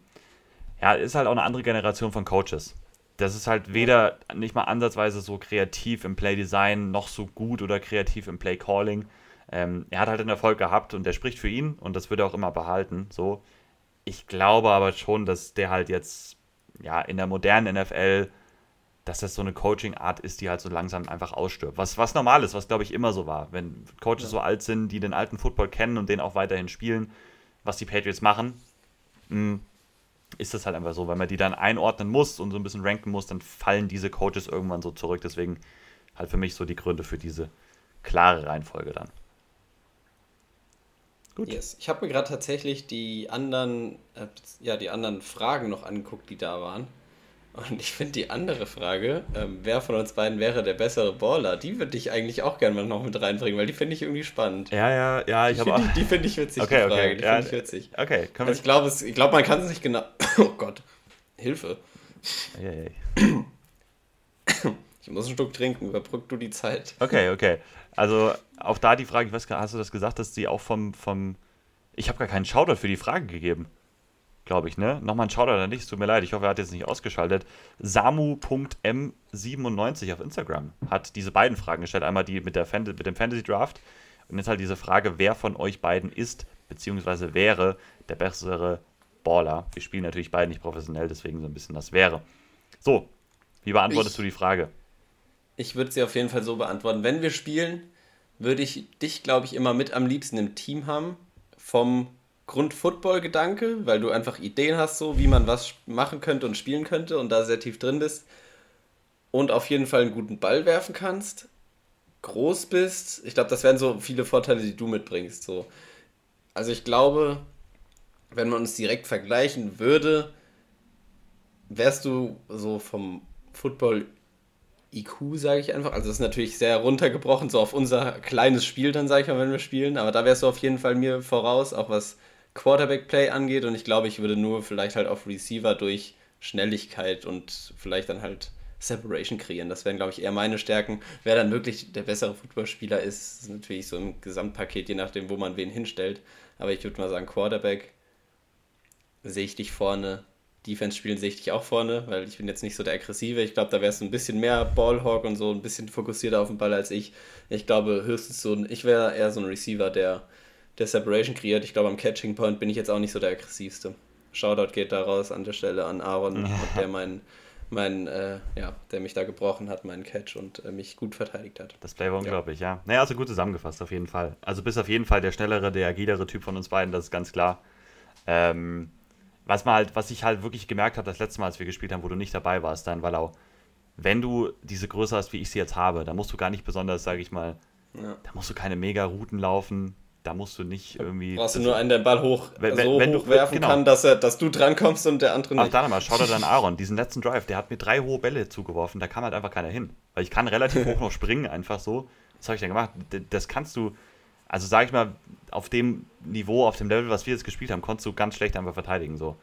[SPEAKER 2] ja, ist halt auch eine andere Generation von Coaches. Das ist halt weder nicht mal ansatzweise so kreativ im Playdesign, noch so gut oder kreativ im Playcalling. Ähm, er hat halt einen Erfolg gehabt und der spricht für ihn und das wird er auch immer behalten. So. Ich glaube aber schon, dass der halt jetzt ja in der modernen NFL dass das so eine Coaching-Art ist, die halt so langsam einfach ausstirbt. Was, was normal ist, was glaube ich immer so war. Wenn Coaches ja. so alt sind, die den alten Football kennen und den auch weiterhin spielen, was die Patriots machen, mh, hm, ist das halt einfach so. Wenn man die dann einordnen muss und so ein bisschen ranken muss, dann fallen diese Coaches irgendwann so zurück. Deswegen halt für mich so die Gründe für diese klare Reihenfolge dann.
[SPEAKER 1] Gut. Yes. Ich habe mir gerade tatsächlich die anderen, äh, ja, die anderen Fragen noch angeguckt, die da waren. Und ich finde die andere Frage, ähm, wer von uns beiden wäre der bessere Baller, die würde ich eigentlich auch gerne mal noch mit reinbringen, weil die finde ich irgendwie spannend.
[SPEAKER 2] Ja, ja, ja, ich habe auch.
[SPEAKER 1] Die, die finde ich witzig, okay, die Frage. Okay, die ja, finde ich witzig. Okay, also ich glaube, glaub, man kann es nicht genau. Oh Gott. Hilfe. Hey. Ich muss einen Stück trinken, überbrück du die Zeit.
[SPEAKER 2] Okay, okay. Also auch da die Frage, ich weiß gar hast du das gesagt, dass die auch vom. vom ich habe gar keinen Shoutout für die Frage gegeben glaube ich, ne? Nochmal ein Shoutout an dich, tut mir leid, ich hoffe, er hat jetzt nicht ausgeschaltet. Samu.m97 auf Instagram hat diese beiden Fragen gestellt. Einmal die mit, der Fan mit dem Fantasy Draft und jetzt halt diese Frage, wer von euch beiden ist, beziehungsweise wäre der bessere Baller. Wir spielen natürlich beide nicht professionell, deswegen so ein bisschen das wäre. So, wie beantwortest ich, du die Frage?
[SPEAKER 1] Ich würde sie auf jeden Fall so beantworten. Wenn wir spielen, würde ich dich, glaube ich, immer mit am liebsten im Team haben. Vom Grund-Football-Gedanke, weil du einfach Ideen hast, so wie man was machen könnte und spielen könnte und da sehr tief drin bist. Und auf jeden Fall einen guten Ball werfen kannst, groß bist. Ich glaube, das wären so viele Vorteile, die du mitbringst. So. Also ich glaube, wenn man uns direkt vergleichen würde, wärst du so vom Football IQ, sage ich einfach. Also das ist natürlich sehr runtergebrochen, so auf unser kleines Spiel dann, sage ich mal, wenn wir spielen. Aber da wärst du auf jeden Fall mir voraus, auch was Quarterback-Play angeht. Und ich glaube, ich würde nur vielleicht halt auf Receiver durch Schnelligkeit und vielleicht dann halt Separation kreieren. Das wären, glaube ich, eher meine Stärken. Wer dann wirklich der bessere Footballspieler ist, ist natürlich so im Gesamtpaket, je nachdem, wo man wen hinstellt. Aber ich würde mal sagen, Quarterback sehe ich dich vorne. Defense spielen sehe ich dich auch vorne, weil ich bin jetzt nicht so der Aggressive. Ich glaube, da wärst du ein bisschen mehr Ballhawk und so ein bisschen fokussierter auf den Ball als ich. Ich glaube, höchstens so ein, ich wäre eher so ein Receiver, der der Separation kreiert. Ich glaube, am Catching Point bin ich jetzt auch nicht so der aggressivste. Shoutout geht da raus an der Stelle an Aaron, ja. der mein, mein, äh, ja, der mich da gebrochen hat, meinen Catch und äh, mich gut verteidigt hat.
[SPEAKER 2] Das Play war unglaublich, ja. ja. Naja, also gut zusammengefasst, auf jeden Fall. Also bist auf jeden Fall der schnellere, der agilere Typ von uns beiden, das ist ganz klar. Ähm, was, man halt, was ich halt wirklich gemerkt habe, das letzte Mal, als wir gespielt haben, wo du nicht dabei warst, dann Wallau, wenn du diese Größe hast, wie ich sie jetzt habe, dann musst du gar nicht besonders, sage ich mal, ja. da musst du keine Mega-Routen laufen, da musst du nicht irgendwie.
[SPEAKER 1] Brauchst du nur einen, der den Ball hoch, wenn, so wenn hoch werfen genau. kann, dass, er, dass du drankommst und der andere
[SPEAKER 2] nicht. Ach, da mal, schau dir dann Aaron, diesen letzten Drive, der hat mir drei hohe Bälle zugeworfen, da kam halt einfach keiner hin. Weil ich kann relativ hoch noch springen, einfach so. Was habe ich denn gemacht? Das kannst du, also sag ich mal, auf dem Niveau, auf dem Level, was wir jetzt gespielt haben, konntest du ganz schlecht einfach verteidigen. So.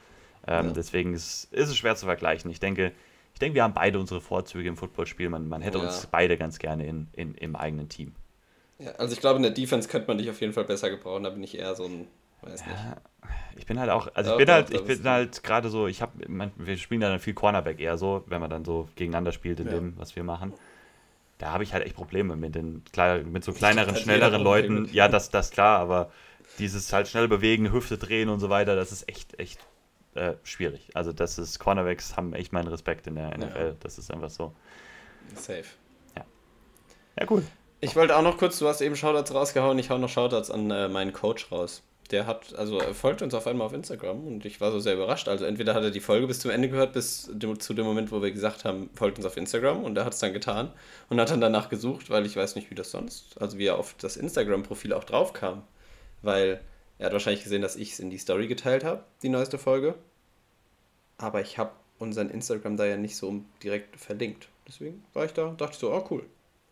[SPEAKER 2] Ähm, ja. Deswegen ist, ist, es schwer zu vergleichen. Ich denke, ich denke, wir haben beide unsere Vorzüge im Footballspiel. Man, man hätte ja. uns beide ganz gerne in, in, im eigenen Team.
[SPEAKER 1] Ja, also ich glaube, in der Defense könnte man dich auf jeden Fall besser gebrauchen. Da bin ich eher so ein, weiß ja, nicht.
[SPEAKER 2] Ich bin halt auch, also ich bin halt, ich bin halt gerade so, ich habe, wir spielen dann viel Cornerback eher so, wenn man dann so gegeneinander spielt in ja. dem, was wir machen. Da habe ich halt echt Probleme mit den mit so kleineren, schnelleren Leuten. Ja, das, das klar, aber dieses halt schnell bewegen, Hüfte drehen und so weiter, das ist echt, echt äh, schwierig. Also das ist, Cornerbacks haben echt meinen Respekt in der NFL. Ja. Das ist einfach so.
[SPEAKER 1] Safe.
[SPEAKER 2] Ja. Ja, cool.
[SPEAKER 1] Ich wollte auch noch kurz, du hast eben Shoutouts rausgehauen, ich hau noch Shoutouts an äh, meinen Coach raus. Der hat, also er folgt uns auf einmal auf Instagram und ich war so sehr überrascht. Also entweder hat er die Folge bis zum Ende gehört, bis zu dem Moment, wo wir gesagt haben, folgt uns auf Instagram und er hat es dann getan und hat dann danach gesucht, weil ich weiß nicht, wie das sonst, also wie er auf das Instagram-Profil auch drauf kam. Weil er hat wahrscheinlich gesehen, dass ich es in die Story geteilt habe, die neueste Folge. Aber ich habe unseren Instagram da ja nicht so direkt verlinkt. Deswegen war ich da, dachte ich so, oh cool,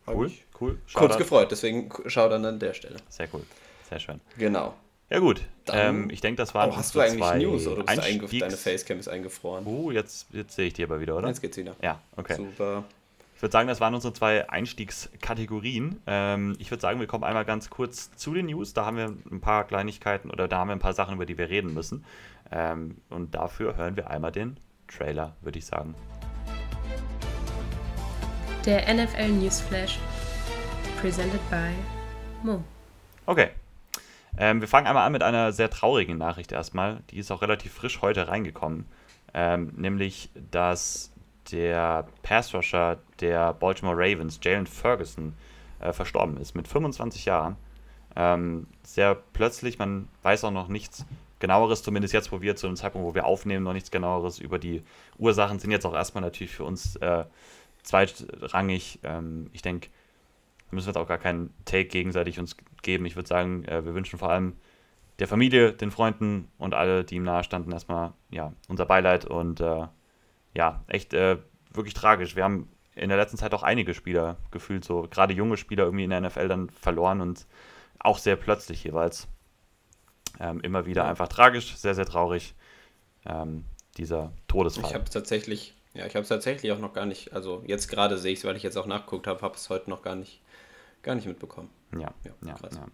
[SPEAKER 2] Cool, cool.
[SPEAKER 1] Shoutout. Kurz gefreut, deswegen schau dann an der Stelle.
[SPEAKER 2] Sehr cool, sehr schön.
[SPEAKER 1] Genau.
[SPEAKER 2] Ja gut, ähm, ich denke, das waren
[SPEAKER 1] oh, Hast du eigentlich News oder bist deine Facecam ist eingefroren?
[SPEAKER 2] Uh, jetzt, jetzt sehe ich die aber wieder, oder?
[SPEAKER 1] Jetzt geht's wieder.
[SPEAKER 2] Ja, okay.
[SPEAKER 1] Super.
[SPEAKER 2] Ich würde sagen, das waren unsere zwei Einstiegskategorien. Ähm, ich würde sagen, wir kommen einmal ganz kurz zu den News. Da haben wir ein paar Kleinigkeiten oder da haben wir ein paar Sachen, über die wir reden müssen. Ähm, und dafür hören wir einmal den Trailer, würde ich sagen.
[SPEAKER 3] Der NFL Newsflash. Presented by Mo.
[SPEAKER 2] Okay. Ähm, wir fangen einmal an mit einer sehr traurigen Nachricht erstmal. Die ist auch relativ frisch heute reingekommen. Ähm, nämlich, dass der Passrusher der Baltimore Ravens, Jalen Ferguson, äh, verstorben ist mit 25 Jahren. Ähm, sehr plötzlich, man weiß auch noch nichts genaueres, zumindest jetzt, wo wir zu dem Zeitpunkt, wo wir aufnehmen, noch nichts genaueres über die Ursachen, sind jetzt auch erstmal natürlich für uns äh, zweitrangig. Ähm, ich denke, da müssen wir jetzt auch gar keinen Take gegenseitig uns geben. Ich würde sagen, äh, wir wünschen vor allem der Familie, den Freunden und alle, die ihm nahestanden, erstmal ja, unser Beileid und äh, ja, echt äh, wirklich tragisch. Wir haben in der letzten Zeit auch einige Spieler gefühlt, so gerade junge Spieler irgendwie in der NFL dann verloren und auch sehr plötzlich jeweils. Ähm, immer wieder einfach tragisch, sehr, sehr traurig, ähm, dieser Todesfall.
[SPEAKER 1] Ich habe tatsächlich ja, ich habe es tatsächlich auch noch gar nicht, also jetzt gerade sehe ich es, weil ich jetzt auch nachgeguckt habe, habe es heute noch gar nicht, gar nicht mitbekommen.
[SPEAKER 2] Ja, ja, ja. ja.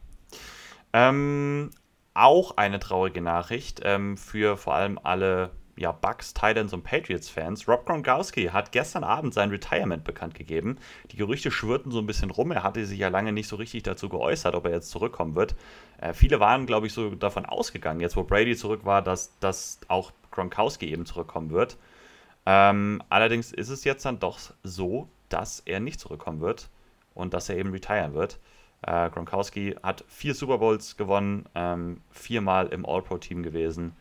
[SPEAKER 2] Ähm, auch eine traurige Nachricht ähm, für vor allem alle ja, Bucks, Titans und Patriots-Fans. Rob Gronkowski hat gestern Abend sein Retirement bekannt gegeben. Die Gerüchte schwirrten so ein bisschen rum. Er hatte sich ja lange nicht so richtig dazu geäußert, ob er jetzt zurückkommen wird. Äh, viele waren, glaube ich, so davon ausgegangen, jetzt wo Brady zurück war, dass, dass auch Gronkowski eben zurückkommen wird. Ähm, allerdings ist es jetzt dann doch so, dass er nicht zurückkommen wird und dass er eben retiren wird. Äh, Gronkowski hat vier Super Bowls gewonnen, ähm, viermal im All-Pro-Team gewesen.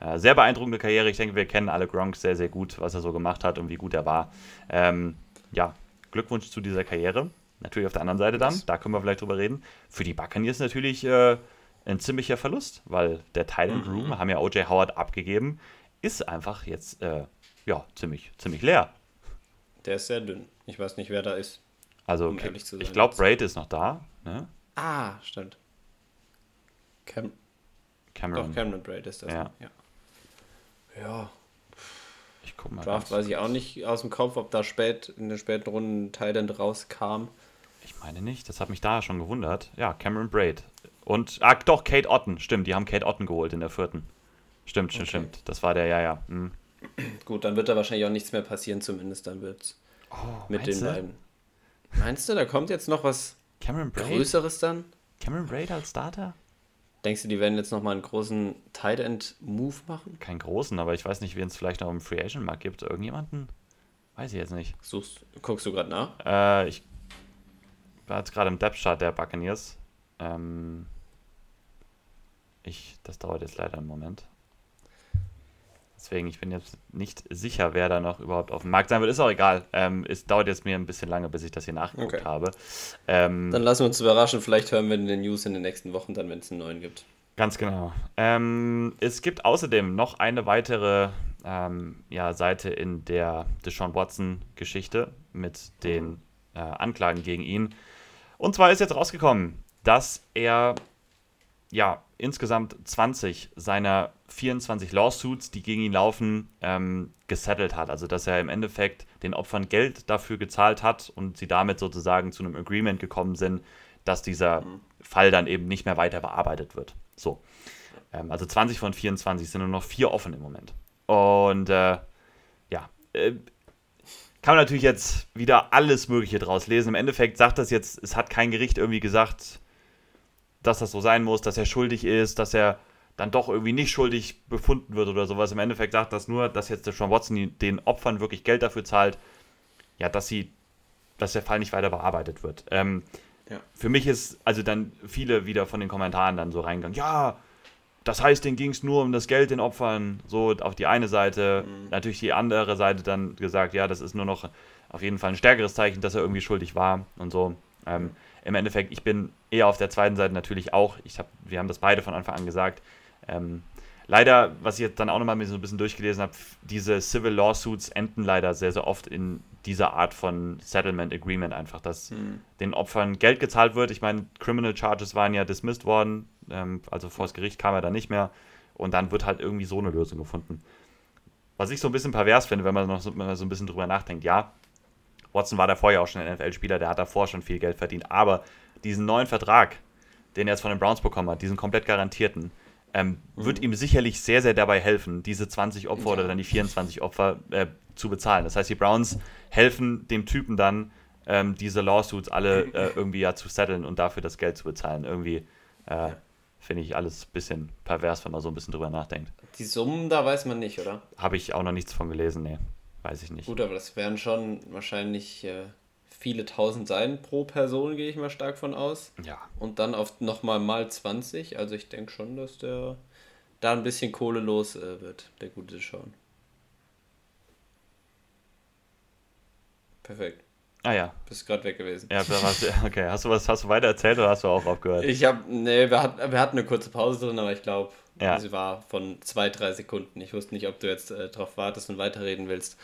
[SPEAKER 2] Äh, sehr beeindruckende Karriere. Ich denke, wir kennen alle Gronk sehr, sehr gut, was er so gemacht hat und wie gut er war. Ähm, ja, Glückwunsch zu dieser Karriere. Natürlich auf der anderen Seite dann, da können wir vielleicht drüber reden. Für die Buccaneers natürlich äh, ein ziemlicher Verlust, weil der Thailand Room, mhm. haben ja O.J. Howard abgegeben, ist einfach jetzt äh, ja, ziemlich, ziemlich leer.
[SPEAKER 1] Der ist sehr dünn. Ich weiß nicht, wer da ist.
[SPEAKER 2] Also, um ich glaube, Braid ist noch da. Ne?
[SPEAKER 1] Ah, stimmt. Cam
[SPEAKER 2] Cameron.
[SPEAKER 1] Doch, Cameron Braid ist das.
[SPEAKER 2] Ja.
[SPEAKER 1] ja. ja.
[SPEAKER 2] Ich guck mal.
[SPEAKER 1] Draft weiß ich auch nicht aus dem Kopf, ob da spät in den späten Runden Thailand rauskam.
[SPEAKER 2] Ich meine nicht, das hat mich da schon gewundert. Ja, Cameron Braid. Und, ah, doch, Kate Otten, stimmt, die haben Kate Otten geholt in der vierten. Stimmt, stimmt, okay. stimmt. Das war der, ja, ja. Hm.
[SPEAKER 1] Gut, dann wird da wahrscheinlich auch nichts mehr passieren, zumindest dann wird es oh, mit den du? beiden. Meinst du, da kommt jetzt noch was Größeres dann?
[SPEAKER 2] Cameron Braid als Starter?
[SPEAKER 1] Denkst du, die werden jetzt nochmal einen großen Tight End Move machen?
[SPEAKER 2] Keinen großen, aber ich weiß nicht, wen es vielleicht noch im Free Agent Markt gibt. Irgendjemanden? Weiß ich jetzt nicht.
[SPEAKER 1] Suchst, guckst du gerade nach?
[SPEAKER 2] Äh, ich war jetzt gerade im Depth-Chart der Buccaneers. Ähm, ich, das dauert jetzt leider einen Moment. Deswegen, ich bin jetzt nicht sicher, wer da noch überhaupt auf dem Markt sein wird. Ist auch egal. Ähm, es dauert jetzt mir ein bisschen lange, bis ich das hier nachgeguckt
[SPEAKER 1] Okay.
[SPEAKER 2] habe. Ähm,
[SPEAKER 1] Dann lassen wir uns überraschen. Vielleicht hören wir in den News in den nächsten Wochen dann, wenn es einen neuen gibt.
[SPEAKER 2] Ganz genau. Ähm, es gibt außerdem noch eine weitere ähm, ja, Seite in der Deshaun Watson-Geschichte mit den äh, Anklagen gegen ihn. Und zwar ist jetzt rausgekommen, dass er ja insgesamt 20 seiner 24 Lawsuits, die gegen ihn laufen, ähm, gesettelt hat. Also dass er im Endeffekt den Opfern Geld dafür gezahlt hat und sie damit sozusagen zu einem Agreement gekommen sind, dass dieser Fall dann eben nicht mehr weiter bearbeitet wird. So. Ähm, also 20 von 24 sind nur noch vier offen im Moment. Und äh, ja, äh, kann man natürlich jetzt wieder alles Mögliche draus lesen. Im Endeffekt sagt das jetzt, es hat kein Gericht irgendwie gesagt, dass das so sein muss, dass er schuldig ist, dass er dann doch irgendwie nicht schuldig befunden wird oder sowas. Im Endeffekt sagt das nur, dass jetzt der Sean Watson den Opfern wirklich Geld dafür zahlt, ja, dass sie, dass der Fall nicht weiter bearbeitet wird. Ähm,
[SPEAKER 1] Ja.
[SPEAKER 2] Für mich ist also dann viele wieder von den Kommentaren dann so reingegangen, ja, das heißt, denen ging es nur um das Geld den Opfern, so auf die eine Seite, natürlich die andere Seite dann gesagt, ja, das ist nur noch auf jeden Fall ein stärkeres Zeichen, dass er irgendwie schuldig war und so. Ähm, Im Endeffekt, ich bin eher auf der zweiten Seite natürlich auch. Ich hab, wir haben das beide von Anfang an gesagt. Ähm, leider, was ich jetzt dann auch nochmal so ein bisschen durchgelesen habe, diese Civil Lawsuits enden leider sehr, sehr oft in dieser Art von Settlement Agreement einfach, dass den Opfern Geld gezahlt wird. Ich meine, Criminal Charges waren ja dismissed worden, ähm, also vor das Gericht kam er dann nicht mehr und dann wird halt irgendwie so eine Lösung gefunden. Was ich so ein bisschen pervers finde, wenn man noch so, wenn man so ein bisschen drüber nachdenkt, ja, Watson war davor ja auch schon ein NFL-Spieler, der hat davor schon viel Geld verdient, aber diesen neuen Vertrag, den er jetzt von den Browns bekommen hat, diesen komplett garantierten, ähm, wird ihm sicherlich sehr, sehr dabei helfen, diese 20 Opfer oder dann die 24 Opfer äh, zu bezahlen. Das heißt, die Browns helfen dem Typen dann, ähm, diese Lawsuits alle äh, irgendwie ja zu setteln und dafür das Geld zu bezahlen. Irgendwie äh, finde ich alles ein bisschen pervers, wenn man so ein bisschen drüber nachdenkt.
[SPEAKER 1] Die Summen, da weiß man nicht, oder?
[SPEAKER 2] Habe ich auch noch nichts von gelesen, nee. Weiß ich nicht.
[SPEAKER 1] Gut, aber das werden schon wahrscheinlich äh, viele tausend sein pro Person, gehe ich mal stark von aus.
[SPEAKER 2] Ja.
[SPEAKER 1] Und dann auf nochmal mal 20. Also ich denke schon, dass der da ein bisschen Kohle los äh, wird, der gute Sean. Perfekt.
[SPEAKER 2] Ah ja.
[SPEAKER 1] Bist gerade weg gewesen.
[SPEAKER 2] Ja, war's, okay. Hast du was, hast du weiter erzählt oder hast du auch aufgehört?
[SPEAKER 1] Ich habe, nee, wir, hat, wir hatten eine kurze Pause drin, aber ich glaube,
[SPEAKER 2] Ja.
[SPEAKER 1] sie war von zwei, drei Sekunden. Ich wusste nicht, ob du jetzt äh, drauf wartest und weiterreden willst.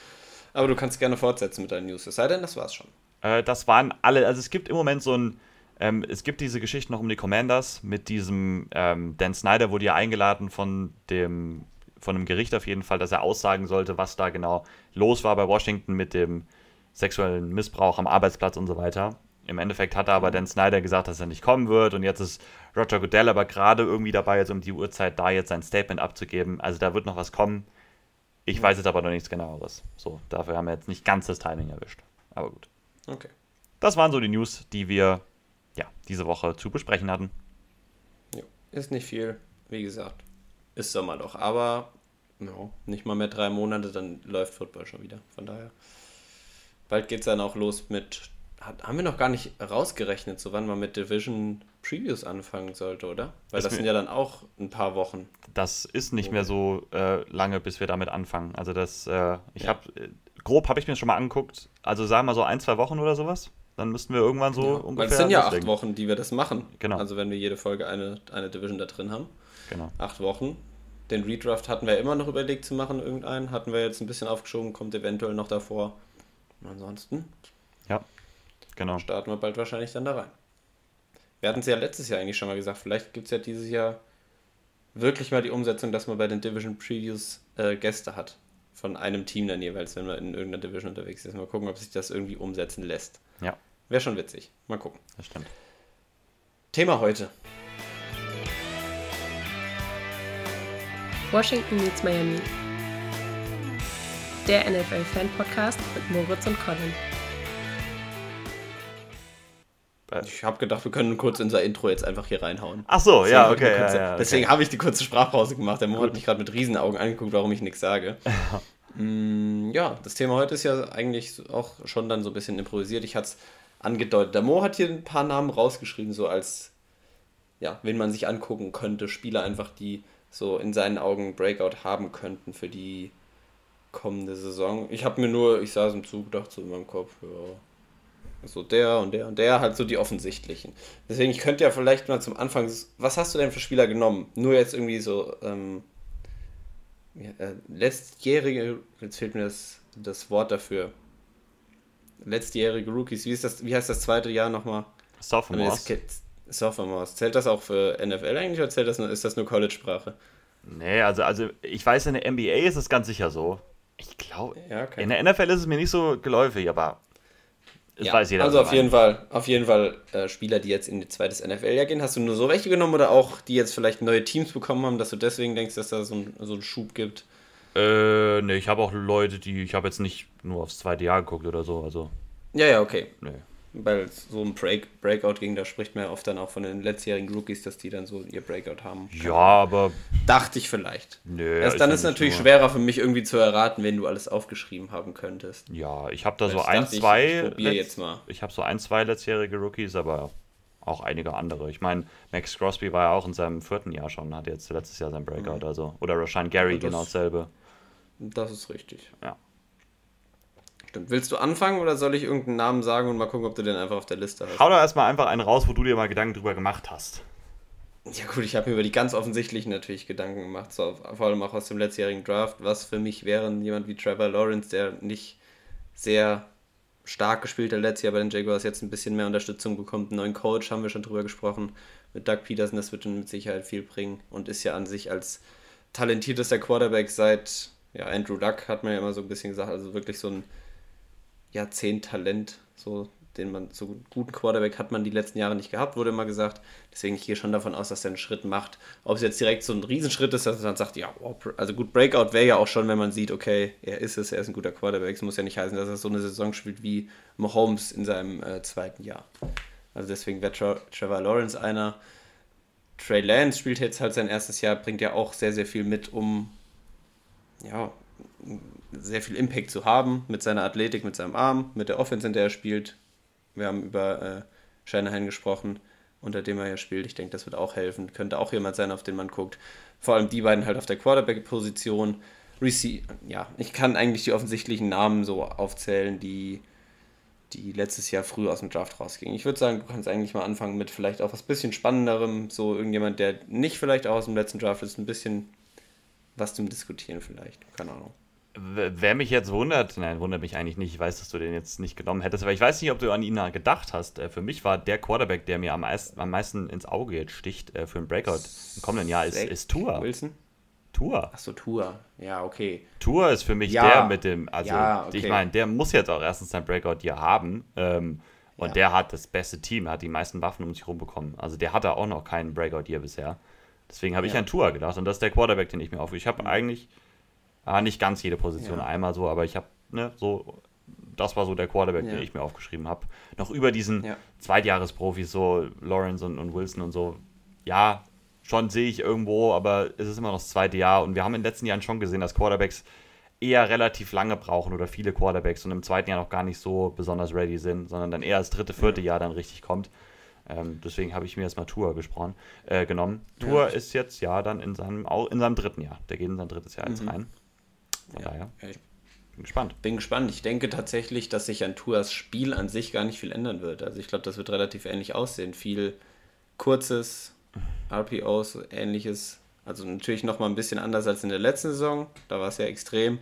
[SPEAKER 1] Aber du kannst gerne fortsetzen mit deinen News. Es sei denn, das war's schon.
[SPEAKER 2] Äh, das waren alle, also es gibt im Moment so ein, ähm, es gibt diese Geschichte noch um die Commanders mit diesem, ähm, Dan Snyder wurde ja eingeladen von dem, von einem Gericht auf jeden Fall, dass er aussagen sollte, was da genau los war bei Washington mit dem sexuellen Missbrauch am Arbeitsplatz und so weiter. Im Endeffekt hat er aber Dan Snyder gesagt, dass er nicht kommen wird und jetzt ist Roger Goodell aber gerade irgendwie dabei, jetzt um die Uhrzeit da jetzt sein Statement abzugeben. Also da wird noch was kommen. Ich weiß jetzt aber noch nichts genaueres. So, dafür haben wir jetzt nicht ganz das Timing erwischt. Aber gut.
[SPEAKER 1] Okay.
[SPEAKER 2] Das waren so die News, die wir ja, diese Woche zu besprechen hatten.
[SPEAKER 1] Jo. Ist nicht viel, wie gesagt. Ist Sommer doch. Aber ja, nicht mal mehr drei Monate, dann läuft Football schon wieder. Von daher. Bald geht's dann auch los mit. Hat, haben wir noch gar nicht rausgerechnet, so wann man mit Division Previews anfangen sollte, oder? Weil
[SPEAKER 2] Ist
[SPEAKER 1] das sind ja dann auch ein paar Wochen.
[SPEAKER 2] Das ist nicht mehr so äh, lange, bis wir damit anfangen. Also das, äh, ich
[SPEAKER 1] Ja.
[SPEAKER 2] habe, äh, grob habe ich mir schon mal angeguckt, also sagen wir mal so ein, zwei Wochen oder sowas. Dann müssten wir irgendwann so
[SPEAKER 1] Ja,
[SPEAKER 2] ungefähr
[SPEAKER 1] Weil es sind ja acht. Wochen, die wir das machen.
[SPEAKER 2] Genau.
[SPEAKER 1] Also wenn wir jede Folge eine, eine Division da drin haben.
[SPEAKER 2] Genau.
[SPEAKER 1] Acht Wochen. Den Redraft hatten wir immer noch überlegt zu machen, irgendeinen. Hatten wir jetzt ein bisschen aufgeschoben, kommt eventuell noch davor. Ansonsten
[SPEAKER 2] Ja, genau.
[SPEAKER 1] starten wir bald wahrscheinlich dann da rein. Wir hatten es ja letztes Jahr eigentlich schon mal gesagt, vielleicht gibt es ja dieses Jahr wirklich mal die Umsetzung, dass man bei den Division Previews äh, Gäste hat. Von einem Team dann jeweils, wenn man in irgendeiner Division unterwegs ist. Mal gucken, ob sich das irgendwie umsetzen lässt.
[SPEAKER 2] Ja,
[SPEAKER 1] Wäre schon witzig. Mal gucken.
[SPEAKER 2] das stimmt.
[SPEAKER 1] Thema heute.
[SPEAKER 3] Washington meets Miami. Der NFL-Fan-Podcast mit Moritz und Colin.
[SPEAKER 1] Ich habe gedacht, wir können kurz unser Intro jetzt einfach hier reinhauen.
[SPEAKER 2] Ach so, ja, okay.
[SPEAKER 1] kurze-
[SPEAKER 2] ja, ja, okay.
[SPEAKER 1] Deswegen habe ich die kurze Sprachpause gemacht. Der Mo hat mich gerade mit Riesenaugen angeguckt, warum ich nichts sage. Mm, ja, das Thema heute ist ja eigentlich auch schon dann so ein bisschen improvisiert. Ich hatte es angedeutet. Der Mo hat hier ein paar Namen rausgeschrieben, so als, ja, wen man sich angucken könnte. Spieler einfach, die so in seinen Augen Breakout haben könnten für die kommende Saison. Ich habe mir nur, ich saß im Zug, dachte so in meinem Kopf, ja, so der und der und der, halt so die offensichtlichen. Deswegen, ich könnte ja vielleicht mal zum Anfang, was hast du denn für Spieler genommen? Nur jetzt irgendwie so, ähm, äh, letztjährige, jetzt fehlt mir das, das Wort dafür. Letztjährige Rookies, wie, ist das, wie heißt das zweite Jahr nochmal? Sophomores. Sophomores. Zählt das auch für NFL eigentlich oder zählt das nur, ist das nur College-Sprache?
[SPEAKER 2] Nee, also, also ich weiß, in der NBA ist es ganz sicher so. Ich glaube, ja, okay. in der NFL ist es mir nicht so geläufig, aber
[SPEAKER 1] das ja, weiß jeder. Also auf jeden, Fall, auf jeden Fall äh, Spieler, die jetzt in die zweites NFL-Jahr gehen. Hast du nur so welche genommen oder auch die jetzt vielleicht neue Teams bekommen haben, dass du deswegen denkst, dass da so, ein, so einen Schub gibt?
[SPEAKER 2] Äh, ne, ich habe auch Leute, die, ich habe jetzt nicht nur aufs zweite Jahr geguckt oder so, also.
[SPEAKER 1] Ja, ja, okay. Nee weil so ein Break, Breakout ging, da spricht man ja oft dann auch von den letztjährigen Rookies, dass die dann so ihr Breakout haben.
[SPEAKER 2] Ja, aber.
[SPEAKER 1] Dachte ich vielleicht. Nö, Erst dann ist es natürlich nur. schwerer für mich irgendwie zu erraten, wenn du alles aufgeschrieben haben könntest.
[SPEAKER 2] Ja, ich habe da weil so ein, zwei. Ich, ich jetzt mal. Ich habe so ein, zwei letztjährige Rookies, aber auch einige andere. Ich meine, Max Crosby war ja auch in seinem vierten Jahr schon, hat jetzt letztes Jahr sein Breakout, mhm. also. Oder Rashan Gary, das, genau dasselbe.
[SPEAKER 1] Das ist richtig.
[SPEAKER 2] Ja.
[SPEAKER 1] Stimmt. Willst du anfangen oder soll ich irgendeinen Namen sagen und mal gucken, ob du den einfach auf der Liste hast?
[SPEAKER 2] Hau doch erstmal einfach einen raus, wo du dir mal Gedanken drüber gemacht hast.
[SPEAKER 1] Ja gut, ich habe mir über die ganz offensichtlichen natürlich Gedanken gemacht, so, vor allem auch aus dem letztjährigen Draft, was für mich wäre jemand wie Trevor Lawrence, der nicht sehr stark gespielt hat letztes Jahr bei den Jaguars, jetzt ein bisschen mehr Unterstützung bekommt. Einen neuen Coach haben wir schon drüber gesprochen, mit Doug Peterson, das wird mit Sicherheit viel bringen und ist ja an sich als talentiertester Quarterback seit ja, Andrew Luck, hat man ja immer so ein bisschen gesagt, also wirklich so ein Jahrzehnt-Talent, so den man so guten Quarterback hat man die letzten Jahre nicht gehabt, wurde immer gesagt. Deswegen ich gehe schon davon aus, dass er einen Schritt macht. Ob es jetzt direkt so ein Riesenschritt ist, dass man sagt, ja, also gut, Breakout wäre ja auch schon, wenn man sieht, okay, er ist es, er ist ein guter Quarterback. Es muss ja nicht heißen, dass er so eine Saison spielt wie Mahomes in seinem äh, zweiten Jahr. Also deswegen wäre Tra Trevor Lawrence einer. Trey Lance spielt jetzt halt sein erstes Jahr, bringt ja auch sehr, sehr viel mit, um ja, sehr viel Impact zu haben mit seiner Athletik, mit seinem Arm, mit der Offense, in der er spielt. Wir haben über äh, Shanahan gesprochen, unter dem er ja spielt. Ich denke, das wird auch helfen. Könnte auch jemand sein, auf den man guckt. Vor allem die beiden halt auf der Quarterback-Position. Ja, ich kann eigentlich die offensichtlichen Namen so aufzählen, die, die letztes Jahr früh aus dem Draft rausgingen. Ich würde sagen, du kannst eigentlich mal anfangen mit vielleicht auch was bisschen spannenderem. So irgendjemand, der nicht vielleicht auch aus dem letzten Draft ist, ein bisschen was zum Diskutieren vielleicht. Keine Ahnung.
[SPEAKER 2] Wer mich jetzt wundert, nein, wundert mich eigentlich nicht, ich weiß, dass du den jetzt nicht genommen hättest, aber ich weiß nicht, ob du an ihn gedacht hast. Äh, für mich war der Quarterback, der mir am meisten, ins Auge jetzt sticht äh, für ein Breakout im kommenden Jahr, ist, ist Tour.
[SPEAKER 1] Wilson?
[SPEAKER 2] Tour.
[SPEAKER 1] Achso, Tour. Ja, okay.
[SPEAKER 2] Tour ist für mich ja. der mit dem, also ja, okay. ich meine, der muss jetzt auch erstens sein Breakout hier haben. Ähm, und ja. der hat das beste Team, hat die meisten Waffen um sich herum bekommen. Also der hatte auch noch keinen Breakout hier bisher. Deswegen habe ich an Tour gedacht und das ist der Quarterback, den ich mir aufgehe. Ich habe mhm. eigentlich Ah, nicht ganz jede Position ja. einmal so, aber ich habe, ne, so, das war so der Quarterback, ja. den ich mir aufgeschrieben habe. Noch über diesen ja. Zweitjahresprofis, so Lawrence und, und Wilson und so. Ja, schon sehe ich irgendwo, aber es ist immer noch das zweite Jahr und wir haben in den letzten Jahren schon gesehen, dass Quarterbacks eher relativ lange brauchen oder viele Quarterbacks und im zweiten Jahr noch gar nicht so besonders ready sind, sondern dann eher das dritte, vierte Jahr dann richtig kommt. Ähm, deswegen habe ich mir erstmal Tour gesprochen, äh, genommen. Tour ja. ist jetzt ja dann in seinem, in seinem dritten Jahr. Der geht in sein drittes Jahr jetzt mhm. rein. Von ja, daher. Ich bin gespannt.
[SPEAKER 1] Bin gespannt. Ich denke tatsächlich, dass sich an Tours Spiel an sich gar nicht viel ändern wird. Also ich glaube, das wird relativ ähnlich aussehen. Viel kurzes, RPOs, ähnliches. Also natürlich nochmal ein bisschen anders als in der letzten Saison. Da war es ja extrem.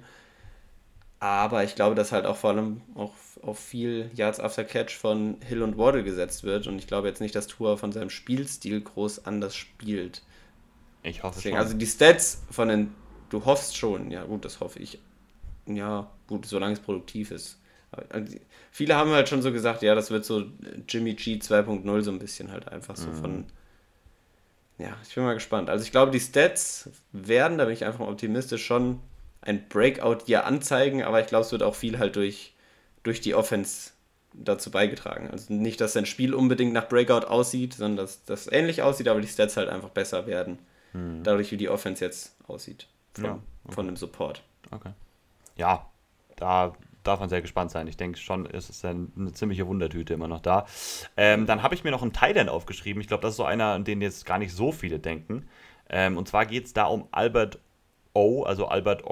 [SPEAKER 1] Aber ich glaube, dass halt auch vor allem auch auf viel Yards after Catch von Hill und Waddle gesetzt wird. Und ich glaube jetzt nicht, dass Tour von seinem Spielstil groß anders spielt.
[SPEAKER 2] Ich hoffe Deswegen, schon.
[SPEAKER 1] Also die Stats von den du hoffst schon, ja gut, das hoffe ich. Ja, gut, solange es produktiv ist. Also, viele haben halt schon so gesagt, ja, das wird so Jimmy G 2.0 so ein bisschen halt einfach so mhm. von. Ja, ich bin mal gespannt. Also ich glaube, die Stats werden, da bin ich einfach optimistisch, schon ein Breakout hier anzeigen, aber ich glaube, es wird auch viel halt durch, durch die Offense dazu beigetragen. Also nicht, dass sein Spiel unbedingt nach Breakout aussieht, sondern dass das ähnlich aussieht, aber die Stats halt einfach besser werden. Mhm. Dadurch, wie die Offense jetzt aussieht von, ja, okay. von dem Support.
[SPEAKER 2] Okay. ja, da darf man sehr gespannt sein. Ich denke schon, ist es eine, eine ziemliche Wundertüte immer noch da. Ähm, dann habe ich mir noch einen Thailand aufgeschrieben. Ich glaube, das ist so einer, an den jetzt gar nicht so viele denken. Ähm, und zwar geht es da um Albert O, also Albert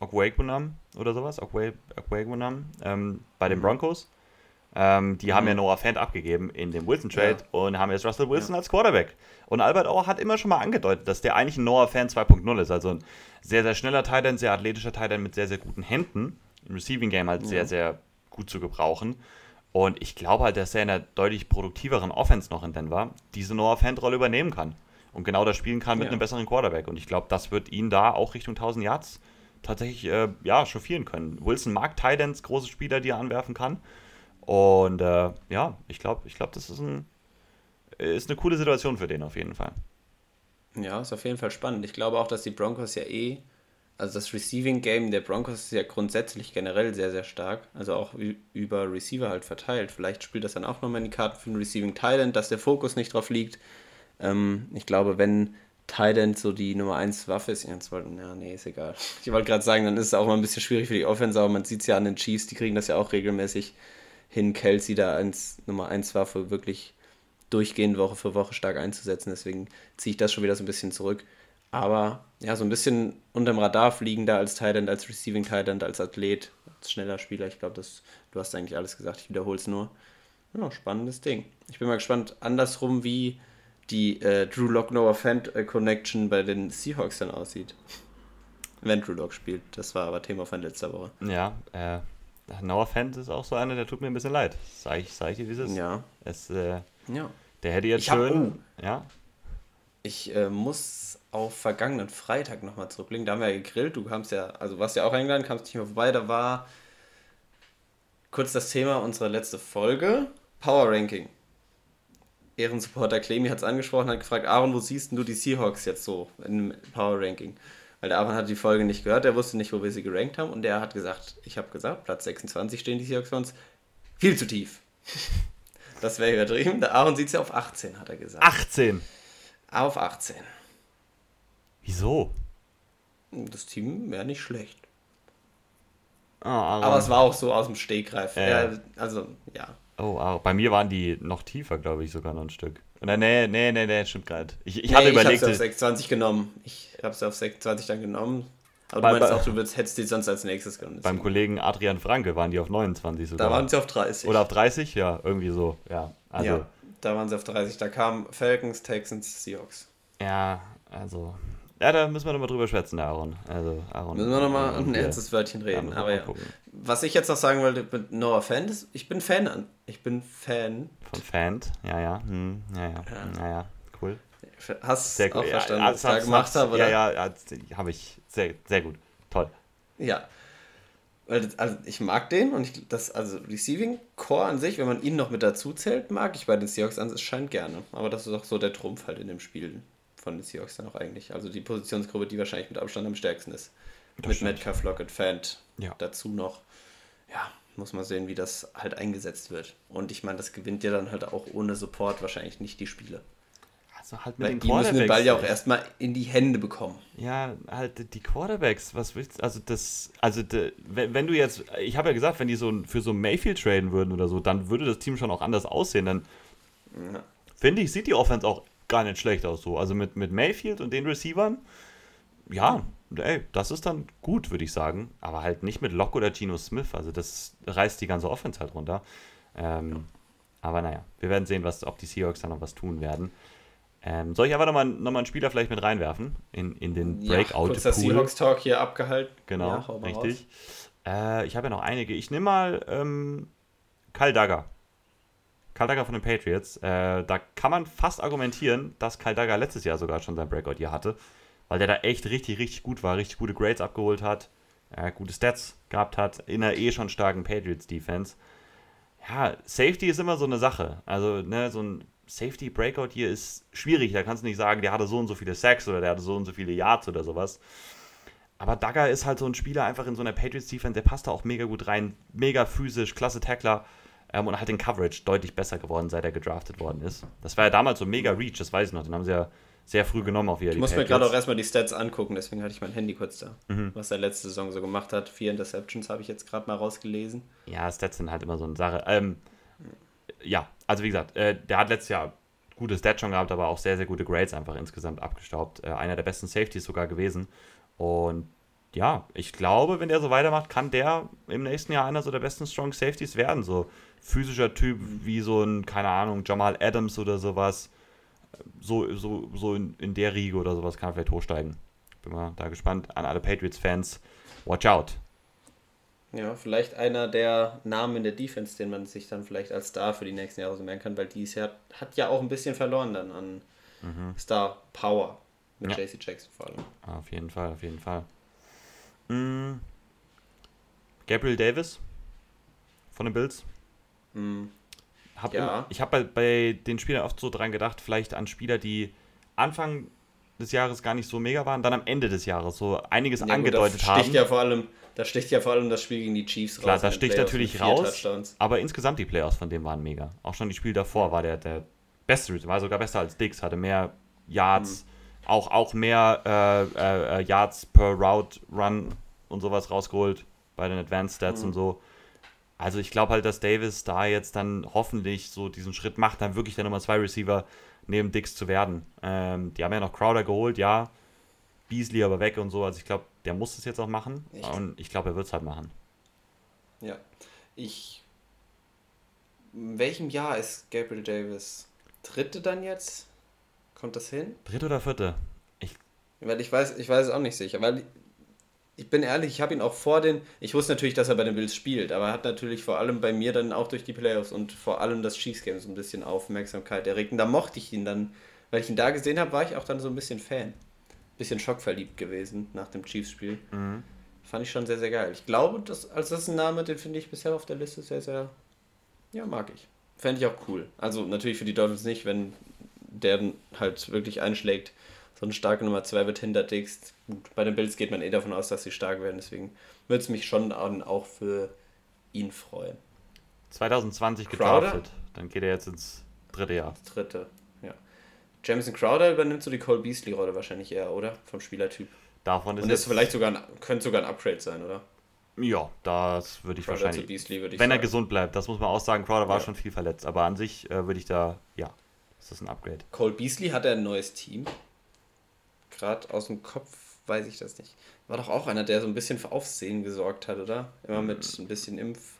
[SPEAKER 2] Okwegwunam oder sowas, Okwegwunam, ähm, bei den mhm. Broncos. Ähm, die mhm. haben ja Noah Fant abgegeben in dem Wilson-Trade ja. und haben jetzt Russell Wilson ja. als Quarterback. Und Albert Auer hat immer schon mal angedeutet, dass der eigentlich ein Noah Fan 2.0 ist. Also ein sehr, sehr schneller Titan, sehr athletischer Titan mit sehr, sehr guten Händen. Im Receiving Game halt ja. sehr, sehr gut zu gebrauchen. Und ich glaube halt, dass er in einer deutlich produktiveren Offense noch in Denver diese Noah Fan-Rolle übernehmen kann. Und genau das spielen kann mit einem besseren Quarterback. Und ich glaube, das wird ihn da auch Richtung 1000 Yards tatsächlich äh, ja, chauffieren können. Wilson mag Titans, große Spieler, die er anwerfen kann. Und äh, ja, ich glaube, ich glaub, das ist, ein, ist eine coole Situation für den auf jeden Fall.
[SPEAKER 1] Ja, ist auf jeden Fall spannend. Ich glaube auch, dass die Broncos ja eh, also das Receiving Game der Broncos ist ja grundsätzlich generell sehr, sehr stark. Also auch über Receiver halt verteilt. Vielleicht spielt das dann auch nochmal in die Karten für den Receiving Talent, dass der Fokus nicht drauf liegt. Ähm, ich glaube, wenn Tident so die Nummer 1 Waffe ist. Ja, ja, nee, ist egal. Ich wollte gerade sagen, dann ist es auch mal ein bisschen schwierig für die Offense, aber man sieht es ja an den Chiefs, die kriegen das ja auch regelmäßig hin, Kelsey da als Nummer 1 Waffe wirklich durchgehend Woche für Woche stark einzusetzen. Deswegen ziehe ich das schon wieder so ein bisschen zurück. Aber ja, so ein bisschen unterm Radar fliegen da als Tight als Receiving Tight als Athlet, als schneller Spieler. Ich glaube, du hast eigentlich alles gesagt. Ich wiederhole es nur. Ja, spannendes Ding. Ich bin mal gespannt, andersrum, wie die äh, Drew Lock Noah Fant äh, Connection bei den Seahawks dann aussieht. Wenn Drew Lock spielt. Das war aber Thema von letzter Woche.
[SPEAKER 2] Ja, äh, Noah Fant ist auch so einer, der tut mir ein bisschen leid. Sag ich, sag ich dir dieses.
[SPEAKER 1] Ja.
[SPEAKER 2] Es, äh, ja. Der hätte jetzt ich schön. Hab, oh, ja.
[SPEAKER 1] Ich äh, muss auf vergangenen Freitag nochmal zurückblicken. Da haben wir ja gegrillt. Du kamst ja, also warst ja auch eingeladen, kamst nicht mehr vorbei. Da war kurz das Thema unserer letzte Folge: Power Ranking. Ehrensupporter Clemi hat es angesprochen, hat gefragt, Aaron, wo siehst du die Seahawks jetzt so im Power Ranking? Weil der Aaron hat die Folge nicht gehört, er wusste nicht, wo wir sie gerankt haben und der hat gesagt, ich habe gesagt, Platz 26 stehen die Seahawks für uns, viel zu tief. Das wäre übertrieben. Der Aaron sieht sie auf 18, hat er gesagt.
[SPEAKER 2] 18?
[SPEAKER 1] Auf 18.
[SPEAKER 2] Wieso?
[SPEAKER 1] Das Team wäre nicht schlecht.
[SPEAKER 2] Oh.
[SPEAKER 1] Aber es war auch so aus dem Stegreif. Äh. Ja, also, ja.
[SPEAKER 2] Oh, bei mir waren die noch tiefer, glaube ich, sogar noch ein Stück. Nee, nee, nee, nee, nee stimmt gerade. Ich, ich nee, hatte überlegt. Ich
[SPEAKER 1] habe sie auf 26 genommen. Ich habe sie auf 26 dann genommen. Aber bei, du meinst bei, auch, du würdest, hättest die sonst als nächstes genommen.
[SPEAKER 2] Beim Kollegen Adrian Franke waren die auf 29 sogar.
[SPEAKER 1] Da waren sie auf 30.
[SPEAKER 2] Oder auf 30? Ja, irgendwie so. Ja,
[SPEAKER 1] also, ja da waren sie auf 30. Da kamen Falcons, Texans, Seahawks.
[SPEAKER 2] Ja, also ja, da müssen wir nochmal drüber schwätzen, Aaron. Also, Aaron.
[SPEAKER 1] Müssen wir nochmal ein ernstes Wörtchen reden. Ja, aber ja. Was ich jetzt noch sagen wollte mit Noah Fan ist, ich bin Fan an. Ich bin Fan.
[SPEAKER 2] Von Fan, ja, ja. Hm, ja, ja. Ja, ja. Cool.
[SPEAKER 1] Hast du auch verstanden, ja, was ich da gemacht habe,
[SPEAKER 2] oder? Ja, ja, habe ich. Sehr, sehr gut. Toll.
[SPEAKER 1] Ja. Also ich mag den und ich, das, also Receiving Core an sich, wenn man ihn noch mit dazu zählt, mag ich bei den Seahawks an, es scheint gerne. Aber das ist auch so der Trumpf halt in dem Spiel von den Seahawks dann auch eigentlich. Also die Positionsgruppe, die wahrscheinlich mit Abstand am stärksten ist. Das mit. Metcalf, Lockett, Fant ja. dazu noch. Ja, muss man sehen, wie das halt eingesetzt wird. Und ich meine, das gewinnt ja dann halt auch ohne Support wahrscheinlich nicht die Spiele. Also halt mit Weil den die müssen den Ball ja auch erstmal in die Hände bekommen.
[SPEAKER 2] Ja, halt die Quarterbacks, was willst du, also das, also de, wenn, wenn, du jetzt, ich habe ja gesagt, wenn die so für so Mayfield traden würden oder so, dann würde das Team schon auch anders aussehen, dann ja. finde ich, sieht die Offense auch gar nicht schlecht aus so. Also mit, mit Mayfield und den Receivern, ja, ey, das ist dann gut, würde ich sagen. Aber halt nicht mit Locke oder Gino Smith. Also das reißt die ganze Offense halt runter. Ähm, ja. Aber naja, wir werden sehen, was, ob die Seahawks dann noch was tun werden. Ähm, soll ich aber nochmal noch mal einen Spieler vielleicht mit reinwerfen in, in den Breakout-Pool? Ja, kurz
[SPEAKER 1] das Seahawks-Talk hier abgehalten.
[SPEAKER 2] Genau, ja, richtig. Äh, ich habe ja noch einige. Ich nehme mal ähm, Kyle Dagger. Kyle Dagger von den Patriots. Äh, da kann man fast argumentieren, dass Kyle Dagger letztes Jahr sogar schon sein Breakout hier hatte, weil der da echt richtig, richtig gut war, richtig gute Grades abgeholt hat, äh, gute Stats gehabt hat, in einer eh schon starken Patriots-Defense. Ja, Safety ist immer so eine Sache. Also, ne, so ein Safety-Breakout hier ist schwierig. Da kannst du nicht sagen, der hatte so und so viele Sacks oder der hatte so und so viele Yards oder sowas. Aber Dagger ist halt so ein Spieler einfach in so einer Patriots-Defense, der passt da auch mega gut rein. Mega physisch, klasse Tackler ähm, und halt in Coverage deutlich besser geworden, seit er gedraftet worden ist. Das war ja damals so mega Reach, das weiß ich noch. Den haben sie ja sehr früh genommen auf wieder
[SPEAKER 1] Ich
[SPEAKER 2] die
[SPEAKER 1] muss mir
[SPEAKER 2] Patriots.
[SPEAKER 1] gerade auch erstmal die Stats angucken, deswegen hatte ich mein Handy kurz da.
[SPEAKER 2] Mhm.
[SPEAKER 1] Was er letzte Saison so gemacht hat. Vier Interceptions habe ich jetzt gerade mal rausgelesen.
[SPEAKER 2] Ja, Stats sind halt immer so eine Sache. Ähm, ja, also wie gesagt, äh, der hat letztes Jahr gute Stats schon gehabt, aber auch sehr, sehr gute Grades einfach insgesamt abgestaubt. Äh, einer der besten Safeties sogar gewesen. Und ja, ich glaube, wenn der so weitermacht, kann der im nächsten Jahr einer so der besten Strong Safeties werden. So physischer Typ wie so ein, keine Ahnung, Jamal Adams oder sowas. So, so, so in, in der Riege oder sowas kann er vielleicht hochsteigen. Bin mal da gespannt. An alle Patriots-Fans, watch out.
[SPEAKER 1] Ja, vielleicht einer der Namen in der Defense, den man sich dann vielleicht als Star für die nächsten Jahre so merken kann, weil dies Jahr hat ja auch ein bisschen verloren dann an Star Power mit
[SPEAKER 2] Ja.
[SPEAKER 1] JC Jackson vor allem.
[SPEAKER 2] Auf jeden Fall, auf jeden Fall. Mm. Gabriel Davis von den Bills.
[SPEAKER 1] Hm,
[SPEAKER 2] Hab
[SPEAKER 1] Ja.
[SPEAKER 2] immer, ich habe bei, bei den Spielern oft so dran gedacht, vielleicht an Spieler, die Anfang des Jahres gar nicht so mega waren, dann am Ende des Jahres so einiges
[SPEAKER 1] Ja, gut,
[SPEAKER 2] angedeutet
[SPEAKER 1] da
[SPEAKER 2] haben.
[SPEAKER 1] sticht ja vor allem, da sticht ja vor allem das Spiel gegen die Chiefs
[SPEAKER 2] Klar,
[SPEAKER 1] raus.
[SPEAKER 2] da
[SPEAKER 1] in den
[SPEAKER 2] sticht natürlich raus,
[SPEAKER 1] Touchdowns.
[SPEAKER 2] aber insgesamt die Playoffs von dem waren mega. Auch schon die Spiel davor war der, der beste, war sogar besser als Dix, hatte mehr Yards,
[SPEAKER 1] Mhm.
[SPEAKER 2] auch, auch mehr äh, äh, äh, Yards per Route Run und sowas rausgeholt bei den Advanced Stats
[SPEAKER 1] Mhm.
[SPEAKER 2] und so. Also ich glaube halt, dass Davis da jetzt dann hoffentlich so diesen Schritt macht, dann wirklich der Nummer 2 Receiver neben Dix zu werden. Ähm, die haben ja noch Crowder geholt, ja. Beasley aber weg und so. Also ich glaube, der muss es jetzt auch machen.
[SPEAKER 1] Echt?
[SPEAKER 2] Und ich glaube, er wird es halt machen.
[SPEAKER 1] Ja. Ich. In welchem Jahr ist Gabriel Davis? Dritte dann jetzt? Kommt das hin?
[SPEAKER 2] Dritte oder vierte?
[SPEAKER 1] Weil ich weiß, ich weiß es auch nicht sicher. Weil ich bin ehrlich, ich habe ihn auch vor den. Ich wusste natürlich, dass er bei den Bills spielt, aber er hat natürlich vor allem bei mir dann auch durch die Playoffs und vor allem das Chiefs Game so ein bisschen Aufmerksamkeit erregt. Und da mochte ich ihn dann, weil ich ihn da gesehen habe, war ich auch dann so ein bisschen Fan. Bisschen schockverliebt gewesen nach dem Chiefs-Spiel.
[SPEAKER 2] Mhm.
[SPEAKER 1] Fand ich schon sehr, sehr geil. Ich glaube, dass, als das ist ein Name, den finde ich bisher auf der Liste sehr, sehr. Ja, mag ich. Fände ich auch cool. Also natürlich für die Dolphins nicht, wenn der dann halt wirklich einschlägt. So eine starke Nummer 2 wird hinter Dix. Gut, bei den Bills geht man eh davon aus, dass sie stark werden. Deswegen würde es mich schon auch für ihn freuen.
[SPEAKER 2] 2020
[SPEAKER 1] Crowder?
[SPEAKER 2] gedraftet. Dann geht er jetzt ins dritte Jahr.
[SPEAKER 1] Das dritte, ja. Jameson Crowder übernimmt so die Cole Beasley-Rolle wahrscheinlich eher, oder? Vom Spielertyp.
[SPEAKER 2] Davon ist
[SPEAKER 1] Und das vielleicht sogar ein, könnte sogar ein Upgrade sein, oder?
[SPEAKER 2] Ja, das würde ich
[SPEAKER 1] Crowder
[SPEAKER 2] wahrscheinlich.
[SPEAKER 1] Beasley würde ich
[SPEAKER 2] Wenn er
[SPEAKER 1] sagen.
[SPEAKER 2] gesund bleibt, das muss man auch sagen. Crowder war
[SPEAKER 1] Ja.
[SPEAKER 2] schon viel verletzt, aber an sich äh, würde ich da, ja, ist das ein Upgrade.
[SPEAKER 1] Cole Beasley hat er ein neues Team. Gerade aus dem Kopf weiß ich das nicht. War doch auch einer, der so ein bisschen für Aufsehen gesorgt hat, oder? Immer mit ein bisschen Impf,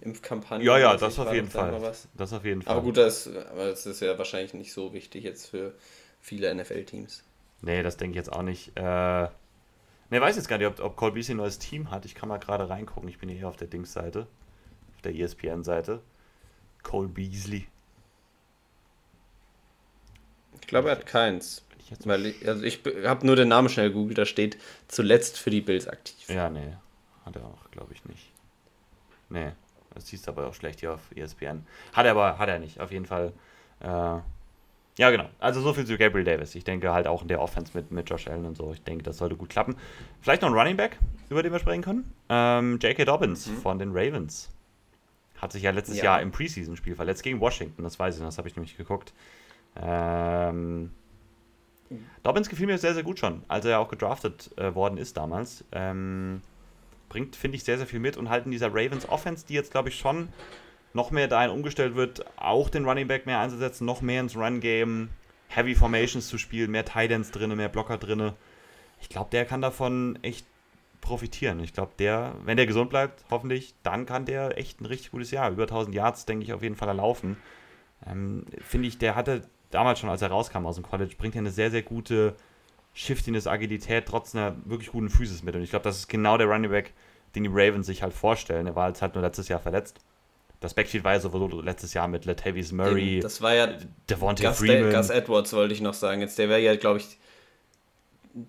[SPEAKER 1] Impfkampagnen.
[SPEAKER 2] Ja, ja, das auf
[SPEAKER 1] war
[SPEAKER 2] jeden Fall.
[SPEAKER 1] Was.
[SPEAKER 2] Das auf jeden Fall.
[SPEAKER 1] Aber gut, das, aber das ist ja wahrscheinlich nicht so wichtig jetzt für viele NFL-Teams.
[SPEAKER 2] Nee, das denke ich jetzt auch nicht. Äh, ne, weiß jetzt gar nicht, ob, ob Cole Beasley ein neues Team hat. Ich kann mal gerade reingucken. Ich bin hier auf der Dings-Seite. Auf der ESPN-Seite. Cole Beasley.
[SPEAKER 1] Ich glaube, er hat keins.
[SPEAKER 2] Ich jetzt
[SPEAKER 1] Weil ich, also ich habe nur den Namen schnell gegoogelt, da steht zuletzt für die Bills aktiv.
[SPEAKER 2] Ja, nee. Hat er auch, glaube ich, nicht. Nee. Das siehst du aber auch schlecht hier auf ESPN. Hat er aber, hat er nicht. Auf jeden Fall. Äh, ja, genau. Also so viel zu Gabriel Davis. Ich denke halt auch in der Offense mit, mit Josh Allen und so. Ich denke, das sollte gut klappen. Vielleicht noch ein Running Back, über den wir sprechen können. Ähm, J.K. Dobbins von den Ravens. Hat sich ja letztes
[SPEAKER 1] Ja.
[SPEAKER 2] Jahr im Preseason-Spiel verletzt gegen Washington. Das weiß ich noch, das habe ich nämlich geguckt. Ähm, Dobbins gefiel mir sehr, sehr gut schon, als er ja auch gedraftet äh, worden ist damals. Ähm, bringt, finde ich, sehr, sehr viel mit und halt in dieser Ravens Offense, die jetzt, glaube ich, schon noch mehr dahin umgestellt wird, auch den Running Back mehr einzusetzen, noch mehr ins Run-Game, Heavy Formations zu spielen, mehr Tidans drin, mehr Blocker drin. Ich glaube, der kann davon echt profitieren. Ich glaube, der, wenn der gesund bleibt, hoffentlich, dann kann der echt ein richtig gutes Jahr. Über 1000 Yards, denke ich, auf jeden Fall erlaufen. Ähm, Finde ich, der hatte damals schon, als er rauskam aus dem College, bringt er eine sehr, sehr gute Shiftiness, Agilität, trotz einer wirklich guten Physis mit. Und ich glaube, das ist genau der Running Back, den die Ravens sich halt vorstellen. Er war jetzt halt nur letztes Jahr verletzt. Das Backfield war ja sowieso letztes Jahr mit Latavius Murray,
[SPEAKER 1] Das war ja
[SPEAKER 2] Devontae
[SPEAKER 1] Gus,
[SPEAKER 2] Freeman.
[SPEAKER 1] Gus Edwards, wollte ich noch sagen. Jetzt der wäre ja, glaube ich.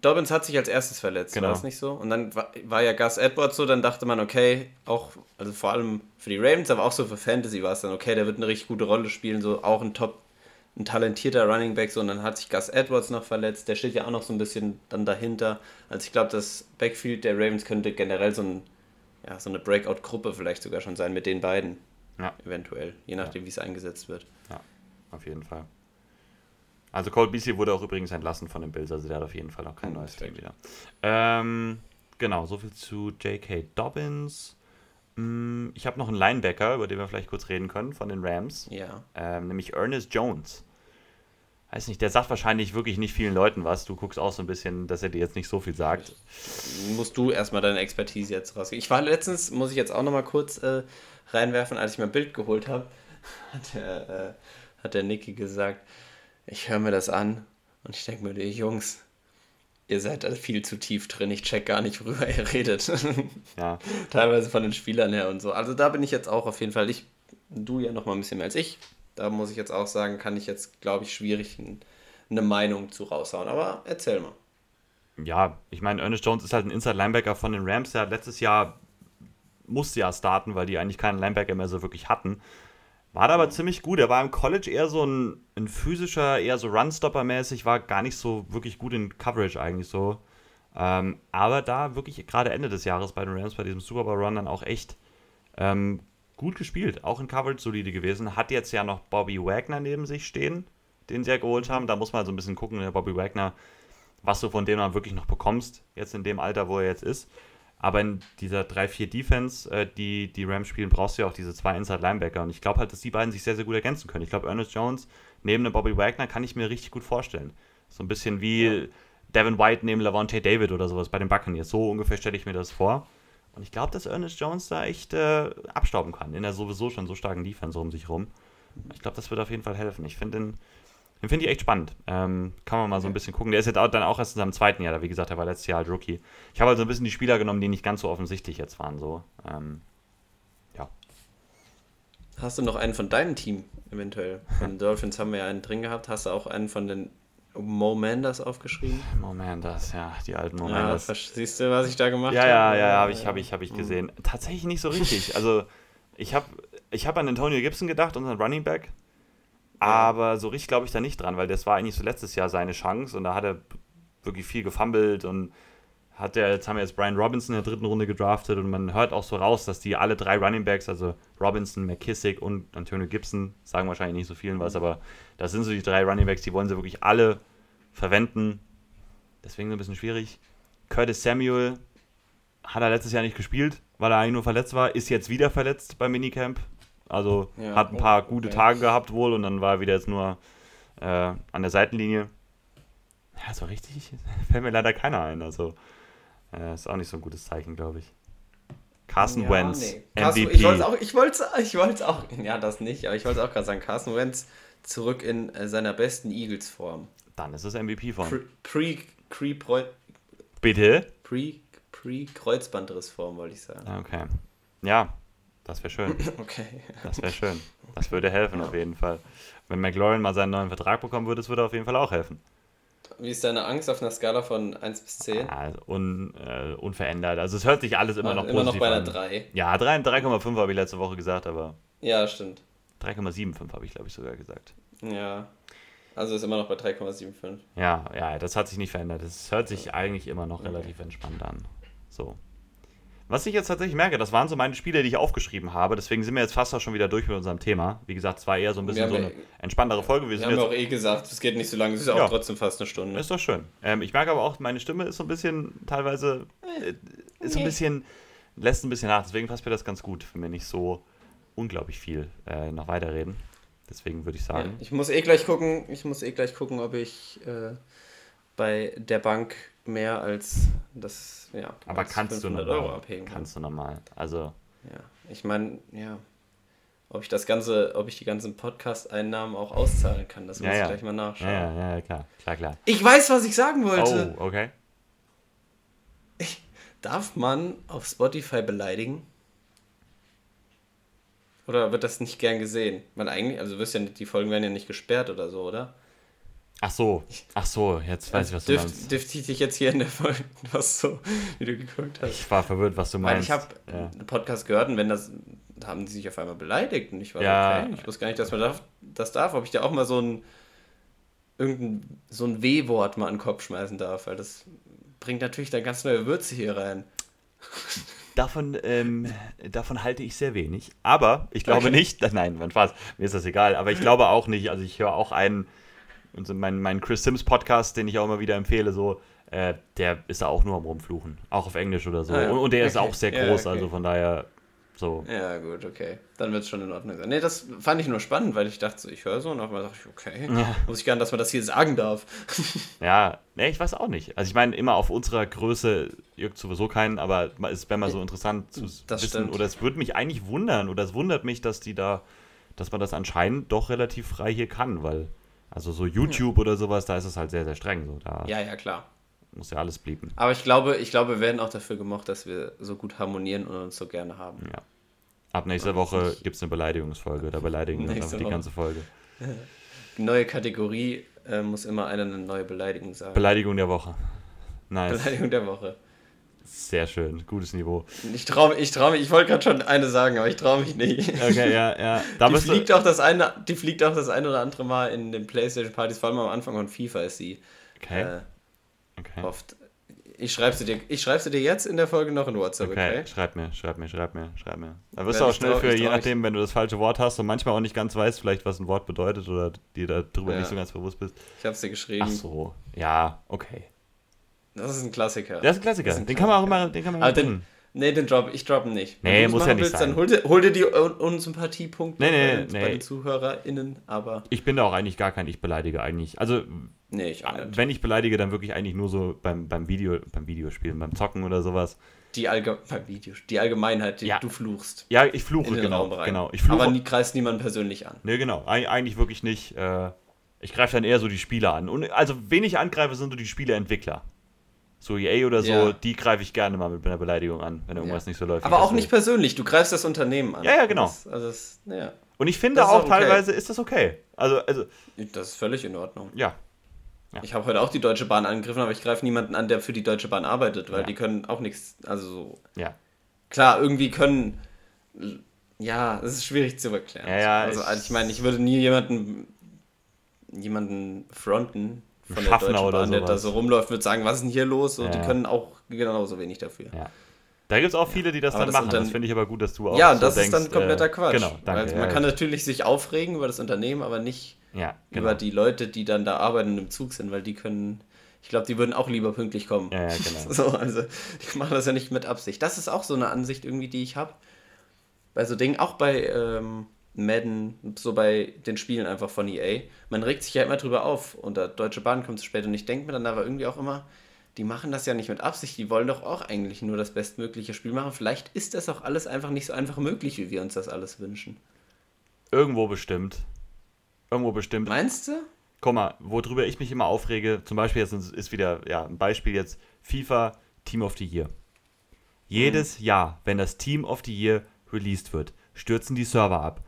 [SPEAKER 1] Dobbins hat sich als erstes verletzt,
[SPEAKER 2] Genau.
[SPEAKER 1] war das nicht so? Und dann war, war ja Gus Edwards so, dann dachte man, okay, auch, also vor allem für die Ravens, aber auch so für Fantasy war es dann, okay, der wird eine richtig gute Rolle spielen, so auch ein top, ein talentierter Running Back, so und dann hat sich Gus Edwards noch verletzt, der steht ja auch noch so ein bisschen dann dahinter. Also ich glaube, das Backfield der Ravens könnte generell so, ein, ja, so eine Breakout-Gruppe vielleicht sogar schon sein mit den beiden.
[SPEAKER 2] Ja.
[SPEAKER 1] Eventuell, je nachdem, wie es eingesetzt wird.
[SPEAKER 2] Auf jeden Fall. Also Cole Beasley wurde auch übrigens entlassen von den Bills, also der hat auf jeden Fall noch kein neues Team wieder. Ähm, genau, soviel zu J.K. Dobbins. Mm, Ich habe noch einen Linebacker, über den wir vielleicht kurz reden können, von den Rams,
[SPEAKER 1] Ja.
[SPEAKER 2] ähm, nämlich Ernest Jones. Weiß nicht, der sagt wahrscheinlich wirklich nicht vielen Leuten was. Du guckst auch so ein bisschen, dass er dir jetzt nicht so viel sagt.
[SPEAKER 1] Musst du erstmal deine Expertise jetzt rausgehen. Ich war letztens, muss ich jetzt auch nochmal kurz äh, reinwerfen, als ich mein Bild geholt habe, hat der, äh, hat der Niki gesagt, ich höre mir das an und ich denke mir, die Jungs, ihr seid da viel zu tief drin, ich check gar nicht, worüber ihr redet.
[SPEAKER 2] Ja,
[SPEAKER 1] Teilweise von den Spielern her und so. Also da bin ich jetzt auch auf jeden Fall, ich, du ja nochmal ein bisschen mehr als ich. Da muss ich jetzt auch sagen, kann ich jetzt, glaube ich, schwierig ein, eine Meinung zu raushauen. Aber erzähl mal.
[SPEAKER 2] ja ich meine, Ernest Jones ist halt ein Inside-Linebacker von den Rams. Der hat letztes Jahr musste ja starten, weil die eigentlich keinen Linebacker mehr so wirklich hatten. War da aber ziemlich gut. Er war im College eher so ein, ein physischer, eher so Runstopper-mäßig, war gar nicht so wirklich gut in Coverage eigentlich so. Ähm, aber da wirklich gerade Ende des Jahres bei den Rams, bei diesem Super Bowl Run, dann auch echt ähm, gut gespielt. Auch in Coverage solide gewesen. Hat jetzt ja noch Bobby Wagner neben sich stehen, den sie ja geholt haben. Da muss man so ein bisschen gucken, der Bobby Wagner, was du von dem dann wirklich noch bekommst, jetzt in dem Alter, wo er jetzt ist. Aber in dieser 3-4-Defense, äh, die die Rams spielen, brauchst du ja auch diese zwei Inside-Linebacker. Und ich glaube halt, dass die beiden sich sehr, sehr gut ergänzen können. Ich glaube, Ernest Jones neben einem Bobby Wagner kann ich mir richtig gut vorstellen. So ein bisschen wie Devin White neben Lavonte David oder sowas bei den Buccaneers. So ungefähr stelle ich mir das vor. Und ich glaube, dass Ernest Jones da echt äh, abstauben kann in der sowieso schon so starken Defense um sich rum. Ich glaube, das wird auf jeden Fall helfen. Ich finde den, den finde ich echt spannend. Ähm, kann man mal so ein bisschen gucken. Der ist jetzt auch, dann auch erst in seinem zweiten Jahr da. Wie gesagt, er war letztes Jahr halt Rookie. Ich habe halt so ein bisschen die Spieler genommen, die nicht ganz so offensichtlich jetzt waren. So. Ähm, ja.
[SPEAKER 1] Hast du noch einen von deinem Team eventuell? Von den Dolphins haben wir ja einen drin gehabt. Hast du auch einen von den Mo Manders aufgeschrieben?
[SPEAKER 2] Moment, das, ja, die alten
[SPEAKER 1] Ja,
[SPEAKER 2] Momente.
[SPEAKER 1] versch- siehst du, was ich da gemacht
[SPEAKER 2] Ja,
[SPEAKER 1] habe?
[SPEAKER 2] ja, ja, habe ich, hab ich, hab ich gesehen. Tatsächlich nicht so richtig. Also, ich habe ich hab an Antonio Gibson gedacht, unseren Running Back. Aber so richtig glaube ich da nicht dran, weil das war eigentlich so letztes Jahr seine Chance und da hat er wirklich viel gefummelt und hat er, jetzt haben wir jetzt Brian Robinson in der dritten Runde gedraftet und man hört auch so raus, dass die alle drei Running Backs, also Robinson, McKissick und Antonio Gibson, sagen wahrscheinlich nicht so vielen was, aber das sind so die drei Running Backs, die wollen sie wirklich alle verwenden. Deswegen so ein bisschen schwierig. Curtis Samuel hat er letztes Jahr nicht gespielt, weil er eigentlich nur verletzt war, ist jetzt wieder verletzt beim Minicamp. Also
[SPEAKER 1] Ja.
[SPEAKER 2] hat ein paar
[SPEAKER 1] Oh,
[SPEAKER 2] gute
[SPEAKER 1] okay.
[SPEAKER 2] Tage gehabt wohl und dann war er wieder jetzt nur äh, an der Seitenlinie. Ja, so richtig fällt mir leider keiner ein. Also äh, ist auch nicht so ein gutes Zeichen, glaube ich. Carson
[SPEAKER 1] Ja,
[SPEAKER 2] Wentz,
[SPEAKER 1] nee. Carson,
[SPEAKER 2] MVP.
[SPEAKER 1] ich wollte auch, ich wollte ich wollte auch, ja, das nicht, aber ich wollte auch gerade sagen, Carson Wentz zurück in äh, seiner besten Eagles-Form.
[SPEAKER 2] Dann ist es MVP von.
[SPEAKER 1] Pre, pre, pre, pre,
[SPEAKER 2] Bitte?
[SPEAKER 1] pre, pre Kreuzbandrissform, wollte ich sagen.
[SPEAKER 2] Okay. Ja, das wäre schön.
[SPEAKER 1] Okay.
[SPEAKER 2] Das wäre schön. Das würde helfen auf jeden Fall. Wenn McLaurin mal seinen neuen Vertrag bekommen würde, das würde auf jeden Fall auch helfen.
[SPEAKER 1] Wie ist deine Angst auf einer Skala von 1 bis 10?
[SPEAKER 2] Ja, also un, äh, unverändert. Also es hört sich alles immer
[SPEAKER 1] Ah,
[SPEAKER 2] noch
[SPEAKER 1] immer noch
[SPEAKER 2] positiv
[SPEAKER 1] bei einer
[SPEAKER 2] an.
[SPEAKER 1] 3.
[SPEAKER 2] Ja, 3 3,5 habe ich letzte Woche gesagt, aber
[SPEAKER 1] Ja, stimmt.
[SPEAKER 2] 3,75 habe ich, glaube ich, sogar gesagt.
[SPEAKER 1] Ja. Also ist immer noch bei 3,75.
[SPEAKER 2] Ja, ja, das hat sich nicht verändert. Es hört sich eigentlich immer noch relativ entspannt an. So. Was ich jetzt tatsächlich merke, das waren so meine Spiele, die ich aufgeschrieben habe. Deswegen sind wir jetzt fast auch schon wieder durch mit unserem Thema. Wie gesagt, es war eher so ein bisschen so eine
[SPEAKER 1] ja-
[SPEAKER 2] entspanntere Folge. Wir
[SPEAKER 1] Wir
[SPEAKER 2] sind
[SPEAKER 1] haben ja
[SPEAKER 2] jetzt
[SPEAKER 1] auch eh gesagt, es geht nicht so lange, es ist ja
[SPEAKER 2] Ja.
[SPEAKER 1] auch trotzdem fast eine Stunde.
[SPEAKER 2] Ist doch schön. Ähm, ich merke aber auch, meine Stimme ist so ein bisschen teilweise, äh, ist so ein bisschen, lässt ein bisschen nach. Deswegen passt mir das ganz gut, wenn wir nicht so unglaublich viel äh, noch weiterreden. Deswegen würde ich
[SPEAKER 1] Ja,
[SPEAKER 2] sagen,
[SPEAKER 1] ich muss eh gleich gucken, ich muss eh gleich gucken, ob ich äh, bei der Bank mehr als das, ja,
[SPEAKER 2] aber kannst du
[SPEAKER 1] 500
[SPEAKER 2] normal.
[SPEAKER 1] Euro abheben kann.
[SPEAKER 2] Kannst du normal. Also,
[SPEAKER 1] Ja, ich meine, ja, ob ich das ganze, ob ich die ganzen Podcast-Einnahmen auch auszahlen kann, das
[SPEAKER 2] Ja,
[SPEAKER 1] muss ich
[SPEAKER 2] ja.
[SPEAKER 1] gleich mal nachschauen.
[SPEAKER 2] ja, ja, ja, klar, klar, klar.
[SPEAKER 1] Ich weiß, was ich sagen wollte.
[SPEAKER 2] Oh, okay.
[SPEAKER 1] Darf man auf Spotify beleidigen? Oder wird das nicht gern gesehen? Weil eigentlich, also du wirst ja nicht, die Folgen werden ja nicht gesperrt oder so, oder?
[SPEAKER 2] Ach so, ach so, jetzt weiß ich, was du meinst.
[SPEAKER 1] dürft ich dich jetzt hier in der Folge, was so, wie du geguckt hast.
[SPEAKER 2] Ich war verwirrt, was du
[SPEAKER 1] Weil
[SPEAKER 2] meinst.
[SPEAKER 1] ich habe
[SPEAKER 2] ja.
[SPEAKER 1] einen Podcast gehört und wenn das, da haben die sich auf einmal beleidigt und ich war
[SPEAKER 2] Ja.
[SPEAKER 1] okay, ich wusste gar nicht, dass man darf, das darf, ob ich da auch mal so ein irgendein so ein W-Wort mal an den Kopf schmeißen darf, weil das bringt natürlich dann ganz neue Würze hier rein.
[SPEAKER 2] Davon, ähm, davon halte ich sehr wenig. Aber ich glaube
[SPEAKER 1] Okay.
[SPEAKER 2] nicht, nein, mein Spaß, mir ist das egal, aber ich glaube auch nicht, also ich höre auch einen Und so mein, mein Chris Sims Podcast, den ich auch immer wieder empfehle, so, äh, der ist da auch nur am Rumfluchen. Auch auf Englisch oder so.
[SPEAKER 1] Ah, ja.
[SPEAKER 2] und, und der ist
[SPEAKER 1] Okay.
[SPEAKER 2] auch sehr
[SPEAKER 1] Ja,
[SPEAKER 2] groß,
[SPEAKER 1] okay.
[SPEAKER 2] also von daher so.
[SPEAKER 1] Ja, gut, okay. Dann wird es schon in Ordnung sein. Nee, das fand ich nur spannend, weil ich dachte, so, ich höre so und auf einmal dachte ich, okay,
[SPEAKER 2] Ja.
[SPEAKER 1] muss ich gern, dass man das hier sagen darf.
[SPEAKER 2] Ja, nee, ich weiß auch nicht. Also ich meine, immer auf unserer Größe juckt sowieso keinen, aber es wäre mal so interessant zu
[SPEAKER 1] Das
[SPEAKER 2] wissen,
[SPEAKER 1] stimmt.
[SPEAKER 2] oder es würde mich eigentlich wundern, oder es wundert mich, dass die da, dass man das anscheinend doch relativ frei hier kann, weil, also so YouTube oder sowas, da ist es halt sehr, sehr streng. So, da
[SPEAKER 1] Ja, ja, klar.
[SPEAKER 2] muss ja alles blieben.
[SPEAKER 1] Aber ich glaube, ich glaube, wir werden auch dafür gemocht, dass wir so gut harmonieren und uns so gerne haben.
[SPEAKER 2] Ja. Ab nächster Woche gibt es eine Beleidigungsfolge, da beleidigen wir uns einfach die
[SPEAKER 1] Woche.
[SPEAKER 2] ganze Folge.
[SPEAKER 1] Neue Kategorie äh, muss immer einer eine neue Beleidigung sagen.
[SPEAKER 2] Beleidigung der Woche. Nice.
[SPEAKER 1] Beleidigung der Woche.
[SPEAKER 2] Sehr schön, gutes Niveau.
[SPEAKER 1] Ich traue ich trau mich, ich wollte gerade schon eine sagen, aber ich traue mich nicht.
[SPEAKER 2] Okay, ja, ja. Da
[SPEAKER 1] Die fliegt, auch das eine, die fliegt auch das eine oder andere Mal in den Playstation-Partys, vor allem am Anfang von FIFA ist sie
[SPEAKER 2] okay,
[SPEAKER 1] äh,
[SPEAKER 2] okay.
[SPEAKER 1] oft. Ich schreibe sie, dir, ich schreib sie dir jetzt in der Folge noch in WhatsApp, okay?
[SPEAKER 2] Okay, schreib mir, schreib mir, schreib mir, schreib mir. Da wirst du auch schnell
[SPEAKER 1] trau-
[SPEAKER 2] für, je nachdem, wenn du das falsche Wort hast und manchmal auch nicht ganz weißt, vielleicht was ein Wort bedeutet oder dir darüber
[SPEAKER 1] Ja.
[SPEAKER 2] nicht so ganz bewusst bist.
[SPEAKER 1] Ich habe sie geschrieben.
[SPEAKER 2] Ach so, ja, okay.
[SPEAKER 1] Das ist ein Klassiker.
[SPEAKER 2] Das ist ein Klassiker.
[SPEAKER 1] Ist ein
[SPEAKER 2] Den kann man auch
[SPEAKER 1] Klassiker.
[SPEAKER 2] immer, den kann man
[SPEAKER 1] den,
[SPEAKER 2] bringen.
[SPEAKER 1] nee, den Drop, ich droppe nicht.
[SPEAKER 2] Nee,
[SPEAKER 1] Wenn du
[SPEAKER 2] muss ja nicht sein.
[SPEAKER 1] Dann hol dir, hol dir die Un Unsympathiepunkte
[SPEAKER 2] Nee, nee,
[SPEAKER 1] bei, den-
[SPEAKER 2] nee.
[SPEAKER 1] bei den ZuhörerInnen, aber
[SPEAKER 2] Ich bin da auch eigentlich gar kein Ich beleidige eigentlich. Also,
[SPEAKER 1] nee, ich auch
[SPEAKER 2] wenn ich beleidige, dann wirklich eigentlich nur so beim, beim Video, beim Videospielen, beim Zocken oder sowas.
[SPEAKER 1] Die, Allge beim Video, die Allgemeinheit, die
[SPEAKER 2] Ja.
[SPEAKER 1] du fluchst.
[SPEAKER 2] Ja, ich fluche, genau. Genau. Ich fluche.
[SPEAKER 1] Aber nie, kreist niemand persönlich an.
[SPEAKER 2] Ne, genau. Eig eigentlich wirklich nicht. Äh, ich greife dann eher so die Spieler an. Und also, wen ich angreife, sind so die Spieleentwickler. So EA oder so,
[SPEAKER 1] Ja.
[SPEAKER 2] die greife ich gerne mal mit einer Beleidigung an, wenn irgendwas
[SPEAKER 1] Ja.
[SPEAKER 2] nicht so läuft.
[SPEAKER 1] Aber auch
[SPEAKER 2] das
[SPEAKER 1] nicht persönlich, du greifst das Unternehmen an.
[SPEAKER 2] Ja, ja, genau.
[SPEAKER 1] Das, also das, ja,
[SPEAKER 2] Und ich finde
[SPEAKER 1] Das
[SPEAKER 2] auch
[SPEAKER 1] auch okay.
[SPEAKER 2] teilweise ist das okay. Also, also,
[SPEAKER 1] das ist völlig in Ordnung.
[SPEAKER 2] ja.
[SPEAKER 1] Ich habe heute auch die Deutsche Bahn angegriffen, aber ich greife niemanden an, der für die Deutsche Bahn arbeitet, weil die können auch nichts, also so.
[SPEAKER 2] Ja.
[SPEAKER 1] Klar, irgendwie können. Ja, es ist schwierig zu erklären.
[SPEAKER 2] Ja, ja,
[SPEAKER 1] also,
[SPEAKER 2] ich-
[SPEAKER 1] also ich meine, ich würde nie jemanden jemanden fronten von der
[SPEAKER 2] Schaffner
[SPEAKER 1] Deutschen
[SPEAKER 2] oder
[SPEAKER 1] Bahn, der da so rumläuft, würde sagen, was ist denn hier los? Und
[SPEAKER 2] Ja,
[SPEAKER 1] die
[SPEAKER 2] ja.
[SPEAKER 1] können auch genauso wenig dafür.
[SPEAKER 2] ja. Da gibt es auch viele, die das
[SPEAKER 1] Aber
[SPEAKER 2] dann
[SPEAKER 1] das
[SPEAKER 2] machen. Das
[SPEAKER 1] Unterne-
[SPEAKER 2] finde ich aber gut, dass du auch
[SPEAKER 1] Ja,
[SPEAKER 2] so
[SPEAKER 1] das
[SPEAKER 2] denkst,
[SPEAKER 1] ist dann kompletter
[SPEAKER 2] äh,
[SPEAKER 1] Quatsch.
[SPEAKER 2] Genau, danke. Ja,
[SPEAKER 1] man kann
[SPEAKER 2] ja.
[SPEAKER 1] natürlich sich aufregen über das Unternehmen, aber nicht
[SPEAKER 2] Ja, genau.
[SPEAKER 1] über die Leute, die dann da arbeiten und im Zug sind, weil die können, ich glaube, die würden auch lieber pünktlich kommen.
[SPEAKER 2] Ja, ja, genau.
[SPEAKER 1] So, also die machen das ja nicht mit Absicht. Das ist auch so eine Ansicht irgendwie, die ich habe. Bei so Dingen, auch bei ähm, Madden, so bei den Spielen einfach von EA. Man regt sich ja immer drüber auf und der Deutsche Bahn kommt zu spät und ich denke mir dann aber irgendwie auch immer, die machen das ja nicht mit Absicht, die wollen doch auch eigentlich nur das bestmögliche Spiel machen. Vielleicht ist das auch alles einfach nicht so einfach möglich, wie wir uns das alles wünschen.
[SPEAKER 2] Irgendwo bestimmt. Irgendwo bestimmt.
[SPEAKER 1] Meinst du?
[SPEAKER 2] Guck mal, worüber ich mich immer aufrege, zum Beispiel jetzt ist wieder, ja, ein Beispiel jetzt, FIFA Team of the Year. Jedes Jahr, wenn das Team of the Year released wird, stürzen die Server ab.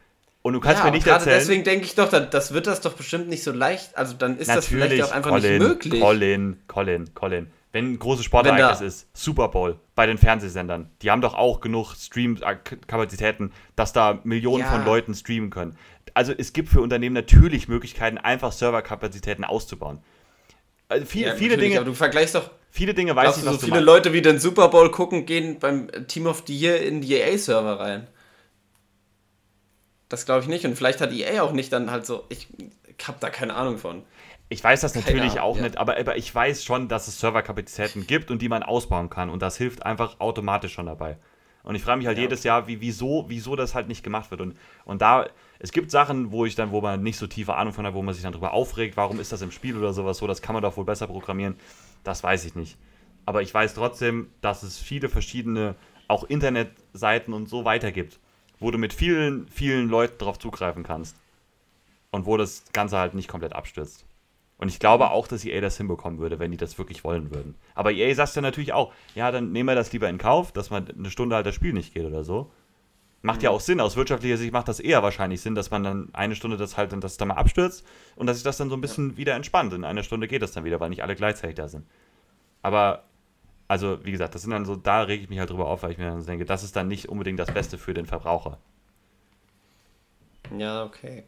[SPEAKER 2] Und du kannst
[SPEAKER 1] ja,
[SPEAKER 2] mir nicht erzählen.
[SPEAKER 1] deswegen denke ich doch, das, wird das doch bestimmt nicht so leicht. Also dann ist das vielleicht auch einfach
[SPEAKER 2] Colin,
[SPEAKER 1] nicht möglich.
[SPEAKER 2] Colin, Colin, Colin. Wenn ein großes Sportereignis ist, Super Bowl bei den Fernsehsendern, die haben doch auch genug Stream-Kapazitäten, dass da Millionen
[SPEAKER 1] Ja.
[SPEAKER 2] von Leuten streamen können. Also es gibt für Unternehmen natürlich Möglichkeiten, einfach Serverkapazitäten auszubauen. Also viele,
[SPEAKER 1] Ja,
[SPEAKER 2] viele, Dinge,
[SPEAKER 1] Aber du vergleichst doch,
[SPEAKER 2] viele Dinge weiß ich,
[SPEAKER 1] du,
[SPEAKER 2] was
[SPEAKER 1] so viele
[SPEAKER 2] meinst.
[SPEAKER 1] Leute, wie den Super Bowl gucken, gehen beim Team of the Year in die EA-Server rein. Das glaube ich nicht. Und vielleicht hat EA auch nicht dann halt so, ich habe da keine Ahnung von.
[SPEAKER 2] Ich weiß das natürlich
[SPEAKER 1] Keine
[SPEAKER 2] auch
[SPEAKER 1] ja.
[SPEAKER 2] nicht, aber, aber ich weiß schon, dass es Serverkapazitäten gibt und die man ausbauen kann. Und das hilft einfach automatisch schon dabei. Und ich frage mich halt
[SPEAKER 1] Ja.
[SPEAKER 2] jedes Jahr, wie, wieso, wieso das halt nicht gemacht wird. Und, und da, es gibt Sachen, wo ich dann, wo man nicht so tiefe Ahnung von hat, wo man sich dann drüber aufregt, warum ist das im Spiel oder sowas so, das kann man doch wohl besser programmieren. Das weiß ich nicht. Aber ich weiß trotzdem, dass es viele verschiedene, auch Internetseiten und so weiter gibt, wo du mit vielen, vielen Leuten drauf zugreifen kannst. Und wo das Ganze halt nicht komplett abstürzt. Und ich glaube auch, dass EA das hinbekommen würde, wenn die das wirklich wollen würden. Aber EA sagt ja natürlich auch, ja, dann nehmen wir das lieber in Kauf, dass man eine Stunde halt das Spiel nicht geht oder so. Macht ja auch Sinn, aus wirtschaftlicher Sicht macht das eher wahrscheinlich Sinn, dass man dann eine Stunde das halt dann, dass dann mal abstürzt und dass sich das dann so ein bisschen wieder entspannt. In einer Stunde geht das dann wieder, weil nicht alle gleichzeitig da sind. Aber, also, wie gesagt, das sind dann so, da rege ich mich halt drüber auf, weil ich mir dann denke, das ist dann nicht unbedingt das Beste für den Verbraucher.
[SPEAKER 1] Ja, okay.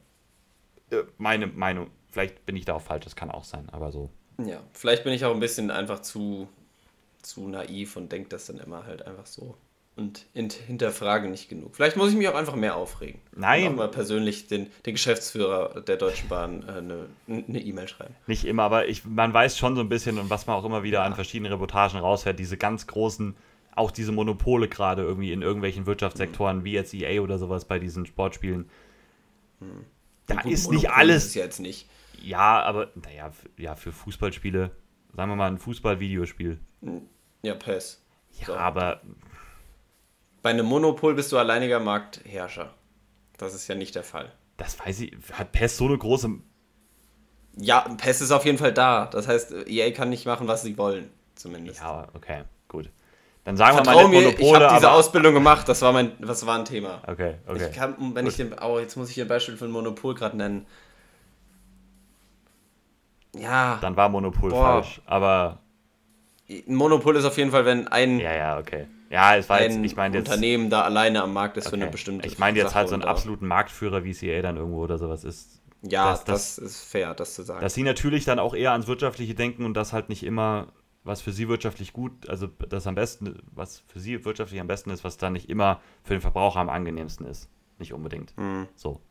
[SPEAKER 2] Äh, Meine Meinung. Vielleicht bin ich da auch falsch, das kann auch sein, aber so.
[SPEAKER 1] Ja, vielleicht bin ich auch ein bisschen einfach zu, zu naiv und denke das dann immer halt einfach so. Und hint- hinterfrage nicht genug. Vielleicht muss ich mich auch einfach mehr aufregen.
[SPEAKER 2] Nein.
[SPEAKER 1] Und auch mal persönlich den, den Geschäftsführer der Deutschen Bahn äh, eine E-Mail schreiben.
[SPEAKER 2] Nicht immer, aber ich, man weiß schon so ein bisschen und was man auch immer wieder an verschiedenen Reportagen rausfährt, diese ganz großen, auch diese Monopole gerade irgendwie in irgendwelchen Wirtschaftssektoren, wie jetzt EA oder sowas bei diesen Sportspielen. Da
[SPEAKER 1] Gut,
[SPEAKER 2] ist nicht
[SPEAKER 1] Monopol
[SPEAKER 2] alles.
[SPEAKER 1] Ist jetzt nicht.
[SPEAKER 2] Ja, aber naja, ja, für Fußballspiele, sagen wir mal ein Fußball-Videospiel.
[SPEAKER 1] Ja, PES.
[SPEAKER 2] Ja,
[SPEAKER 1] So.
[SPEAKER 2] aber
[SPEAKER 1] Bei einem Monopol bist du alleiniger Marktherrscher. Das ist ja nicht der Fall.
[SPEAKER 2] das weiß ich, hat PES so eine große.
[SPEAKER 1] Ja, PES ist auf jeden Fall da. Das heißt, EA kann nicht machen, was sie wollen. Zumindest.
[SPEAKER 2] Ja, okay, gut. Dann sagen wir
[SPEAKER 1] Vertrau
[SPEAKER 2] mal
[SPEAKER 1] mir,
[SPEAKER 2] nicht
[SPEAKER 1] ich
[SPEAKER 2] Monopole,
[SPEAKER 1] habe diese. Ausbildung gemacht. Das war mein, das war ein Thema.
[SPEAKER 2] Okay, okay.
[SPEAKER 1] Ich kann, wenn ich den, oh, jetzt muss ich hier ein Beispiel für ein Monopol gerade nennen. Ja,
[SPEAKER 2] Dann war Monopol
[SPEAKER 1] Boah.
[SPEAKER 2] falsch. Aber
[SPEAKER 1] ein Monopol ist auf jeden Fall, wenn ein,
[SPEAKER 2] ja, ja, okay. Ja, es war jetzt, ich meine jetzt.
[SPEAKER 1] Unternehmen da alleine am Markt ist für eine
[SPEAKER 2] Okay.
[SPEAKER 1] bestimmte
[SPEAKER 2] Ich meine jetzt
[SPEAKER 1] Sache
[SPEAKER 2] halt so einen absoluten Marktführer wie CA dann irgendwo oder sowas ist.
[SPEAKER 1] Ja,
[SPEAKER 2] das-
[SPEAKER 1] das,
[SPEAKER 2] das-
[SPEAKER 1] ist fair, das zu sagen.
[SPEAKER 2] Dass sie natürlich dann auch eher ans Wirtschaftliche denken und das halt nicht immer, was für sie wirtschaftlich gut, also das am besten, was für sie wirtschaftlich am besten ist, was dann nicht immer für den Verbraucher am angenehmsten ist. Nicht unbedingt.
[SPEAKER 1] Mhm.
[SPEAKER 2] So.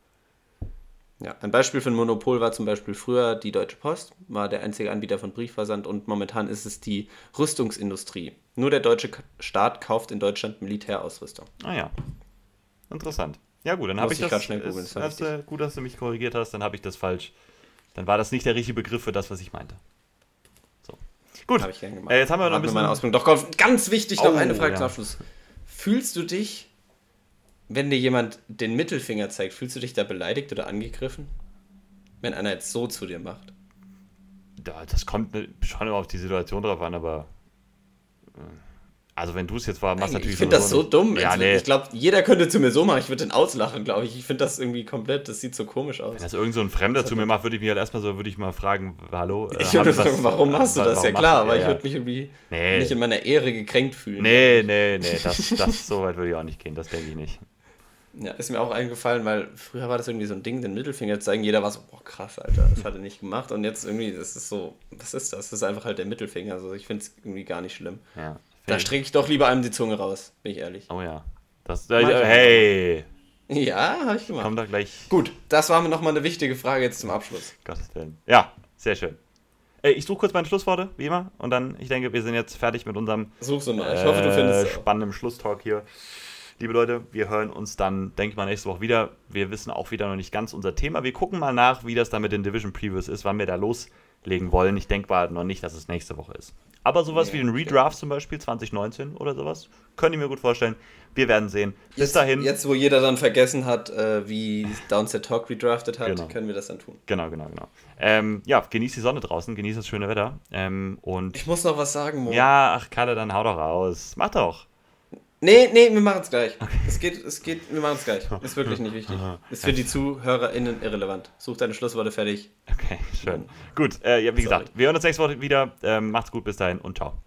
[SPEAKER 1] Ja, ein Beispiel für ein Monopol war zum Beispiel früher die Deutsche Post, war der einzige Anbieter von Briefversand und momentan ist es die Rüstungsindustrie. Nur der deutsche Staat kauft in Deutschland Militärausrüstung.
[SPEAKER 2] Ah ja. Interessant. Ja gut, dann habe ich das.
[SPEAKER 1] grad schnell googeln,
[SPEAKER 2] ist,
[SPEAKER 1] das
[SPEAKER 2] hast, äh, gut, dass du mich korrigiert hast, dann habe ich das falsch. Dann war das nicht der richtige Begriff für das, was ich meinte. So. Gut.
[SPEAKER 1] Habe ich gern gemacht.
[SPEAKER 2] Äh, jetzt haben wir noch ein bisschen-
[SPEAKER 1] meine Ausbildung. Doch ganz wichtig, noch
[SPEAKER 2] Oh,
[SPEAKER 1] eine Frage
[SPEAKER 2] ja.
[SPEAKER 1] zum Abschluss. Fühlst du dich, wenn dir jemand den Mittelfinger zeigt, fühlst du dich da beleidigt oder angegriffen? Wenn einer jetzt so zu dir macht.
[SPEAKER 2] Ja, das kommt ne- schon immer auf die Situation drauf an, aber. äh, Also, wenn du es jetzt war, machst
[SPEAKER 1] Nein,
[SPEAKER 2] natürlich
[SPEAKER 1] ich finde das so dumm.
[SPEAKER 2] Ja, nee.
[SPEAKER 1] Ich glaube, jeder könnte zu mir so machen. Ich würde den auslachen, glaube ich. Ich finde das irgendwie komplett, das sieht so komisch aus.
[SPEAKER 2] Wenn das irgend so ein Fremder zu mir macht, würde ich mich halt erstmal so, würde ich mal fragen, hallo. äh,
[SPEAKER 1] Ich würde sagen, warum machst du das? Ja klar,
[SPEAKER 2] du-
[SPEAKER 1] aber ich
[SPEAKER 2] ja,
[SPEAKER 1] würde mich irgendwie
[SPEAKER 2] Nee.
[SPEAKER 1] nicht in meiner Ehre gekränkt fühlen.
[SPEAKER 2] Nee, nee, nee, das, das so weit würde ich auch nicht gehen, das denke ich nicht.
[SPEAKER 1] Ja, ist mir auch eingefallen, weil früher war das irgendwie so ein Ding, den Mittelfinger zeigen. Jeder war so, boah, krass, Alter, das hat er nicht gemacht. Und jetzt irgendwie, das ist so, was ist das? Das ist einfach halt der Mittelfinger. Also ich finde es irgendwie gar nicht schlimm.
[SPEAKER 2] Ja.
[SPEAKER 1] Da strecke ich doch lieber einem die Zunge raus, bin ich ehrlich.
[SPEAKER 2] Oh ja. Das, äh, hey,
[SPEAKER 1] Ja, habe ich gemacht.
[SPEAKER 2] komm da gleich.
[SPEAKER 1] Gut, das war mir nochmal eine wichtige Frage jetzt zum Abschluss.
[SPEAKER 2] Gottes Willen. Ja, sehr schön. Ey, ich suche kurz meine Schlussworte, wie immer. Und dann, ich denke, wir sind jetzt fertig mit unserem
[SPEAKER 1] Such so mal. Ich hoffe, du findest
[SPEAKER 2] äh, spannenden Schlusstalk hier. Liebe Leute, wir hören uns dann, denke ich mal, nächste Woche wieder. Wir wissen auch wieder noch nicht ganz unser Thema. Wir gucken mal nach, wie das da mit den Division Previews ist, wann wir da loslegen wollen. Ich denke mal noch nicht, dass es nächste Woche ist. Aber sowas
[SPEAKER 1] Nee,
[SPEAKER 2] wie den. Redraft zum Beispiel 2019 oder sowas, könnte ich mir gut vorstellen. Wir werden sehen. Bis
[SPEAKER 1] Jetzt,
[SPEAKER 2] dahin.
[SPEAKER 1] Jetzt, wo jeder dann vergessen hat, äh, wie Downset Talk redraftet hat,
[SPEAKER 2] Genau.
[SPEAKER 1] können wir das dann tun.
[SPEAKER 2] Genau, genau, genau. Ähm, ja, genießt die Sonne draußen, genießt das schöne Wetter. Ähm, und
[SPEAKER 1] Ich muss noch was sagen, Mo.
[SPEAKER 2] ja, ach Kalle, dann hau doch raus. Mach doch.
[SPEAKER 1] Nee, nee, wir machen es gleich. Es geht, es geht, wir machen es gleich. Ist wirklich nicht wichtig. Ist für die ZuhörerInnen irrelevant. Such deine Schlussworte fertig.
[SPEAKER 2] Okay, schön. Gut, äh, ja, wie
[SPEAKER 1] Sorry.
[SPEAKER 2] gesagt, wir hören uns nächste Woche wieder. Ähm, macht's gut, bis dahin und ciao.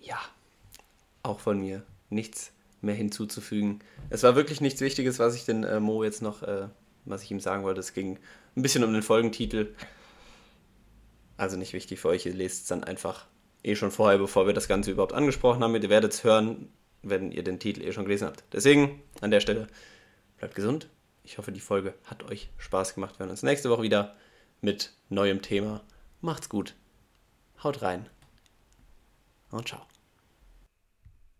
[SPEAKER 1] Ja, auch von mir nichts mehr hinzuzufügen. Es war wirklich nichts Wichtiges, was ich den äh, Mo jetzt noch, äh, was ich ihm sagen wollte. Es ging ein bisschen um den Folgentitel. Also nicht wichtig für euch, ihr lest es dann einfach eh schon vorher, bevor wir das Ganze überhaupt angesprochen haben. Ihr werdet es hören, wenn ihr den Titel eh schon gelesen habt. Deswegen an der Stelle bleibt gesund. Ich hoffe, die Folge hat euch Spaß gemacht. Wir hören uns nächste Woche wieder mit neuem Thema. Macht's gut. Haut rein. Und ciao.